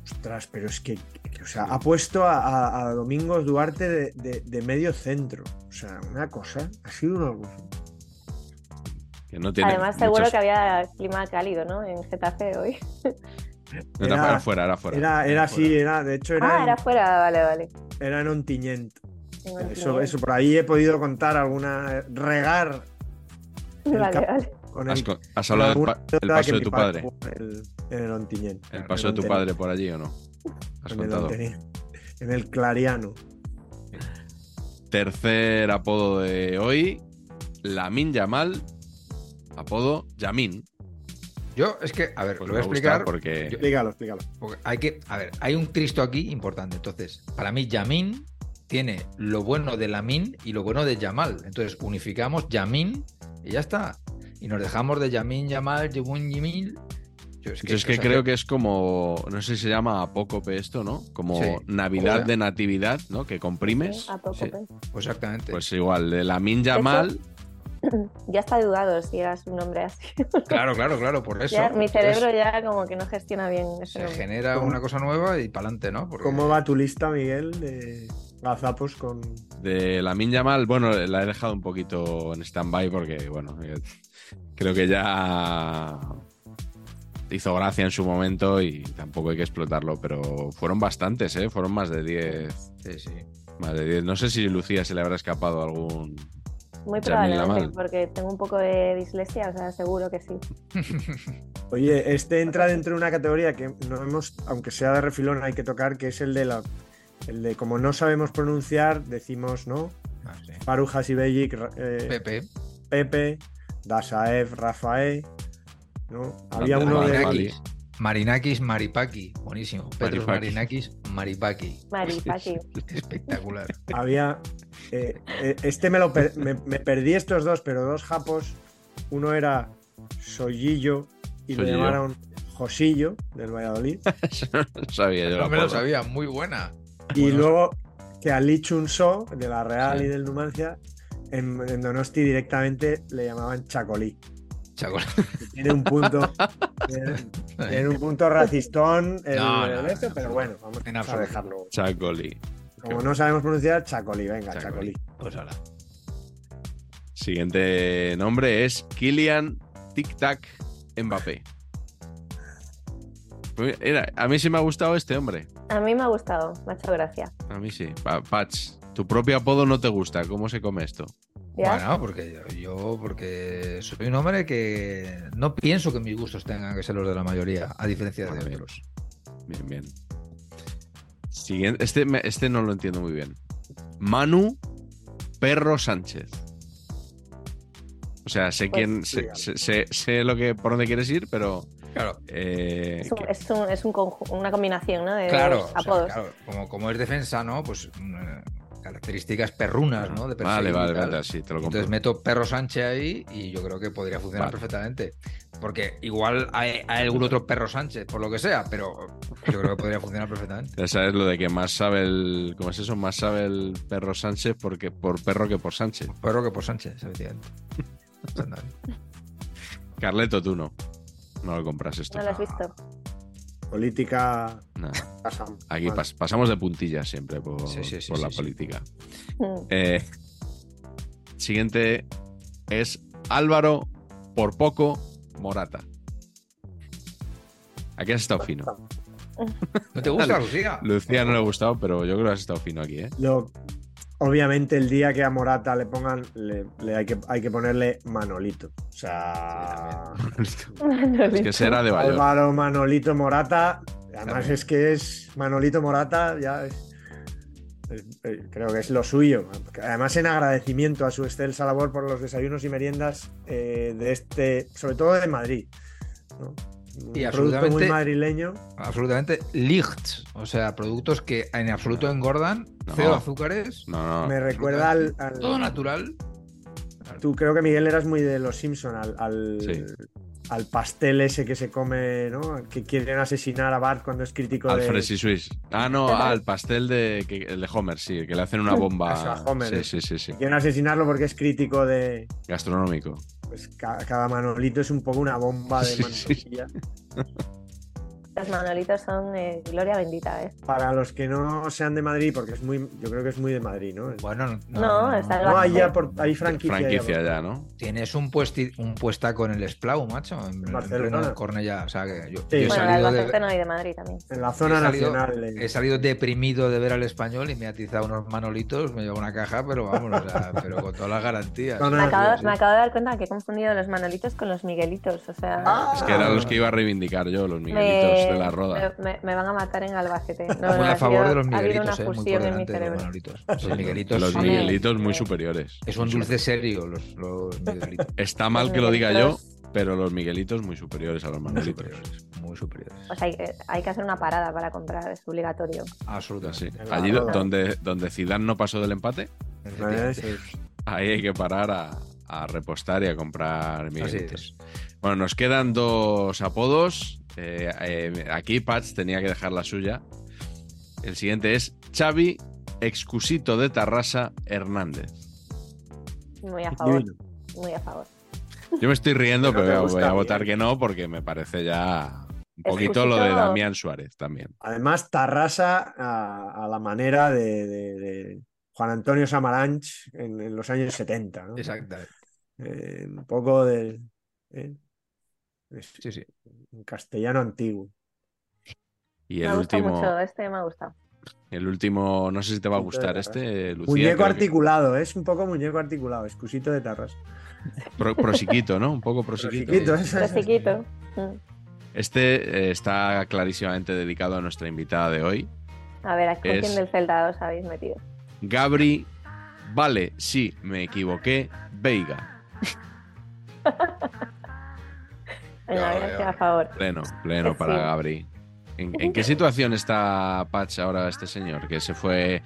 Ostras, pero es que, que, o sea, ha puesto a, a- a Domingos Duarte de, de- de medio centro. O sea, una cosa, ha sido una cosa. Que no tiene Además, seguro que había clima cálido, ¿no? En Getafe hoy. No, era, Era- era fuera, era fuera. Era, era así, era, de hecho, era, Ah, en, era fuera, vale, vale. era en Ontinyent. Eso, eso, por ahí he podido contar alguna. regar Vale, vale. con ¿Has, el has hablado del pa- el paso de tu padre En el, en el Ontinyent. ¿El paso de tu padre por allí o no? ¿Has En el contado? Ontinyent, en el Clariano. Tercer apodo de hoy, Lamin Yamal, apodo Yamin. Yo, es que, a ver, Pues lo voy a explicar. porque Yo- Explícalo, explícalo. Porque hay que, a ver, hay un Cristo aquí importante. Entonces, para mí, Yamin tiene lo bueno de Lamin y lo bueno de Yamal. Entonces, unificamos Yamin y ya está. Y nos dejamos de Yamin, Yamal, Yemun, Yimil. Yo es Yo es que creo que es como, no sé si se llama apócope esto, ¿no? Como Sí. Navidad de Natividad, ¿no? Que comprimes. Sí, a poco, Sí. pues. pues exactamente. Pues igual, de Lamin Yamal, [LAUGHS] Ya está dudado si era su nombre así. claro, claro, claro, por eso. Ya, mi cerebro ya como que no gestiona bien ese se nombre. genera ¿Cómo? una cosa nueva y para adelante, ¿no? Porque- ¿Cómo va tu lista, Miguel, de gazapos con. de Lamin Yamal, bueno, la he dejado un poquito en stand-by porque, bueno, eh, creo que ya hizo gracia en su momento y tampoco hay que explotarlo, pero fueron bastantes, ¿eh? Fueron más de 10. Sí, sí. Más de 10. No sé si Lucía se le habrá escapado algún. Muy probablemente, porque tengo un poco de dislexia, o sea, seguro que sí. [LAUGHS] Oye, este entra dentro de una categoría que no hemos, aunque sea de refilón, hay que tocar, que es el de la. El de como no sabemos pronunciar, decimos, ¿no? Ah, sí. Faru Hasibejic, eh, Pepe. Pepe, Dasaev, Rafael, ¿no? Había uno de. Rafael. Marinakis Maripaki. Buenísimo. Petros Maripaki. Marinakis Maripaki. Maripaki. [LAUGHS] Espectacular. Había. eh, eh, este me lo per- me, me perdí estos dos, pero dos japos. Uno era Soyillo y lo llamaron Josillo del Valladolid. [LAUGHS] no sabía yo. No me lo sabía. Muy buena. Y Bueno, luego que a Lee Chun So, de la Real Sí. y del Numancia, en, en Donosti directamente le llamaban Chacolí. Chaco. que Tiene un punto. tiene, [LAUGHS] tiene un punto racistón el, No, no, el esto, en pero bueno, vamos En a absoluto. dejarlo. Chacoli. Como no sabemos pronunciar, Chacolí, venga, Chacolí. Chacolí. Pues ahora. Siguiente nombre es Kylian Tic Tac Mbappé. Pues Era, a mí sí me ha gustado este hombre. A mí me ha gustado, me ha hecho gracia. A mí sí. Pa- Patch, tu propio apodo no te gusta. ¿Cómo se come esto? ¿Ya? Bueno, porque yo, yo- porque soy un hombre que no pienso que mis gustos tengan que ser los de la mayoría, a diferencia de bien. otros. Bien, bien. Siguiente, este, este no lo entiendo muy bien. Manu Perro Sánchez. O sea, sé Pues, quién, sé, sé- sé- sé lo que por dónde quieres ir, pero Claro. eh, Es, un- es un- es un conju- una combinación, ¿no? De Claro, dos o sea, apodos. claro, como, como es defensa, ¿no? Pues mm, eh, características perrunas, ¿no? De vale, vale, vale, sí, te lo compro. Entonces meto Perro Sánchez ahí y yo creo que podría funcionar Vale. perfectamente. Porque igual hay, hay algún otro Perro Sánchez, por lo que sea, pero yo creo que podría funcionar perfectamente. Ya sabes lo de que más sabe el. ¿Cómo es eso? Más sabe el perro Sánchez porque, por perro que por Sánchez. Perro que por Sánchez, efectivamente. Carleto, tú no. No lo compras esto. ¿No lo has visto? Política. Aquí pas- pasamos de puntillas siempre por, Sí, sí, sí, por sí, la sí. política. Mm. Eh, siguiente es Álvaro por poco Morata. Aquí has estado fino. [LAUGHS] ¿No te gusta, Lucía? Lucía no le ha gustado, pero yo creo que has estado fino aquí, ¿eh? Lo, obviamente, el día que a Morata le pongan, le, le hay, que, hay que ponerle Manolito. O sea, es que será de Bayern. Álvaro Manolito Morata. Además, También. es que es Manolito Morata, ya es- es- creo que es lo suyo. Además, en agradecimiento a su excelsa labor por los desayunos y meriendas eh, de este, sobre todo de Madrid. ¿no? Y producto muy absolutamente- madrileño. Absolutamente licht. O sea, productos que en absoluto engordan, No. cero azúcares, No, no. Me recuerda al, al- todo natural. Tú creo que Miguel eras muy de los Simpson, al, al, Sí. al pastel ese que se come, ¿no? Que quieren asesinar a Bart cuando es crítico Al de. Fresi Swiss. Ah, no, ah, el pastel de, que- el de Homer, sí, que le hacen una bomba. [LAUGHS] Eso, a Homer, sí, sí, sí, sí. Quieren asesinarlo porque es crítico de. Gastronómico. Pues ca- cada, manolito es un poco una bomba de [LAUGHS] Sí, sí. [LAUGHS] Los manolitos son eh, gloria bendita, ¿eh? Para los que no sean de Madrid, porque es muy, yo creo que es muy de Madrid, ¿no? Bueno, no, No, está No, hay, Albacete. ya por, hay franquicia. ya Franquicia por- ya, ¿no? Tienes un, puesti, un puestaco en el Esplau, macho, en, en Barcelona. pleno Cornellá. O sea, que yo, Sí. yo he Bueno, el salido de- Albacete no y de Madrid también. En la zona He salido- nacional. eh. He salido deprimido de ver al español y me ha atizado unos manolitos, me lleva una caja, pero vamos, o sea, [LAUGHS] pero con todas las garantías. Me Ah, acabo, sí, sí. me acabo de dar cuenta que he confundido los manolitos con los miguelitos. O sea, Ah. Es que eran los que iba a reivindicar yo, los me, Miguelitos. Eh, de la roda. Me, me van a matar en Albacete. No, Muy no, a favor de los ha habido una miguelitos, eh, muy por delante de los manolitos. [LAUGHS] Los miguelitos, Los Miguelitos muy eh, superiores. es un dulce serio, los, los miguelitos. Está mal Los que lo diga yo, pero los Miguelitos muy superiores a los Muy Manolitos. superiores. Muy superiores. O sea, hay, que- hay que hacer una parada para comprar, es obligatorio. Absolutamente. Sí. Allí donde, donde Zidane no pasó del empate, ahí hay que parar a, a repostar y a comprar Miguelitos. Bueno, nos quedan dos apodos. Eh, eh, aquí Patch tenía que dejar la suya. El siguiente es Xavi Excusito de Tarrasa Hernández. Muy a favor. Muy a favor. Yo me estoy riendo, [LAUGHS] Pero voy a- votar bien. que no, porque me parece ya un poquito lo de Damián Suárez también. Además, Tarrasa a, a la manera de, de- de Juan Antonio Samaranch en, en los años 70. ¿no? Exacto. Eh, un poco de. eh, Sí, sí. en castellano antiguo. Y el último, mucho, este me ha gustado. el último, no sé si te va a gustar este, Lucía. muñeco que- articulado, es un poco muñeco articulado, excusito de Tarrasa. Pro- prosiquito, ¿no? Un poco prosiquito. Es. Este eh, está clarísimamente dedicado a nuestra invitada de hoy. A ver, ¿a Es- quién del Celta os habéis metido? Gabri, vale, sí, me equivoqué, Veiga. [LAUGHS] Venga, a ver, Ya, estoy ya. a favor. Pleno, pleno Sí. para Gabri. ¿En, en qué situación está Patch ahora este señor? Que se fue.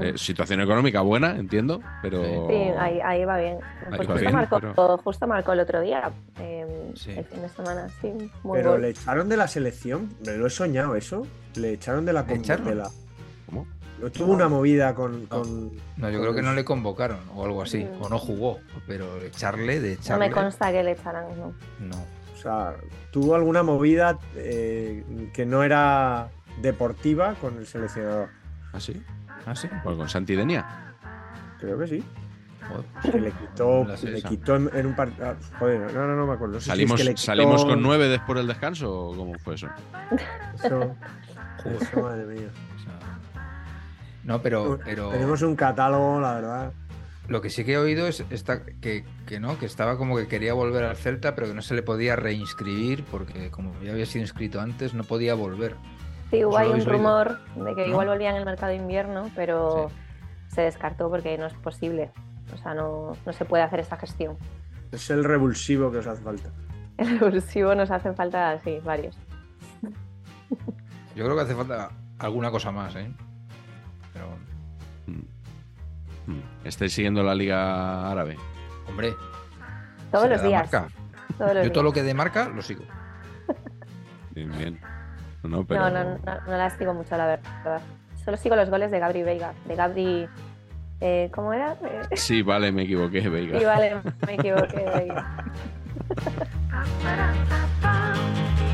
eh, situación económica buena, entiendo, pero. Sí, ahí, ahí va bien. Pues va justo, bien, marcó, pero- justo marcó el otro día, eh, Sí. el fin de semana, sí. Muy Pero gol. le echaron de la selección, me lo he soñado eso. Le echaron de la la- ¿Cómo? No tuvo una movida con. con- No, yo con creo que no le convocaron o algo así. Mm. O no jugó. Pero echarle, de No echarle. me consta que le echaran, no. No. Sea, tuvo alguna movida eh, que no era deportiva con el seleccionador. ¿Ah, sí? Ah, sí. Pues con Santi Denia. Creo que sí. Joder. Que le quitó, No le quitó en, en un partido. joder, no, no, no me acuerdo. No sé si es ¿Salimos, que le quitó- ¿Salimos con nueve después del descanso o cómo fue eso? Eso, eso, madre mía. No, pero, pero Tenemos un catálogo, la verdad. Lo que sí que he oído es esta, que, que no, que estaba como que quería volver al Celta, pero que no se le podía reinscribir porque como ya había sido inscrito antes, no podía volver. Sí, hubo ¿Eso ahí un habéis oído? rumor de que ¿No? igual volvía en el mercado de invierno, pero Sí. se descartó porque no es posible. O sea, no, no se puede hacer esta gestión. Es el revulsivo que os hace falta. [LAUGHS] El revulsivo nos hacen falta, sí, varios. Yo creo que hace falta alguna cosa más, ¿eh? Mm. ¿Estáis siguiendo la Liga Árabe? hombre, Todos los días. marca. Todos los Yo todo lo días. que de marca lo sigo. Bien, bien. No, no, pero... No, no, no, no las sigo mucho, la verdad. Solo sigo los goles de Gabri Veiga. De Gabri. eh, ¿Cómo era? Eh, Sí, vale, me equivoqué, Veiga. sí, vale, me equivoqué. Veiga. [LAUGHS]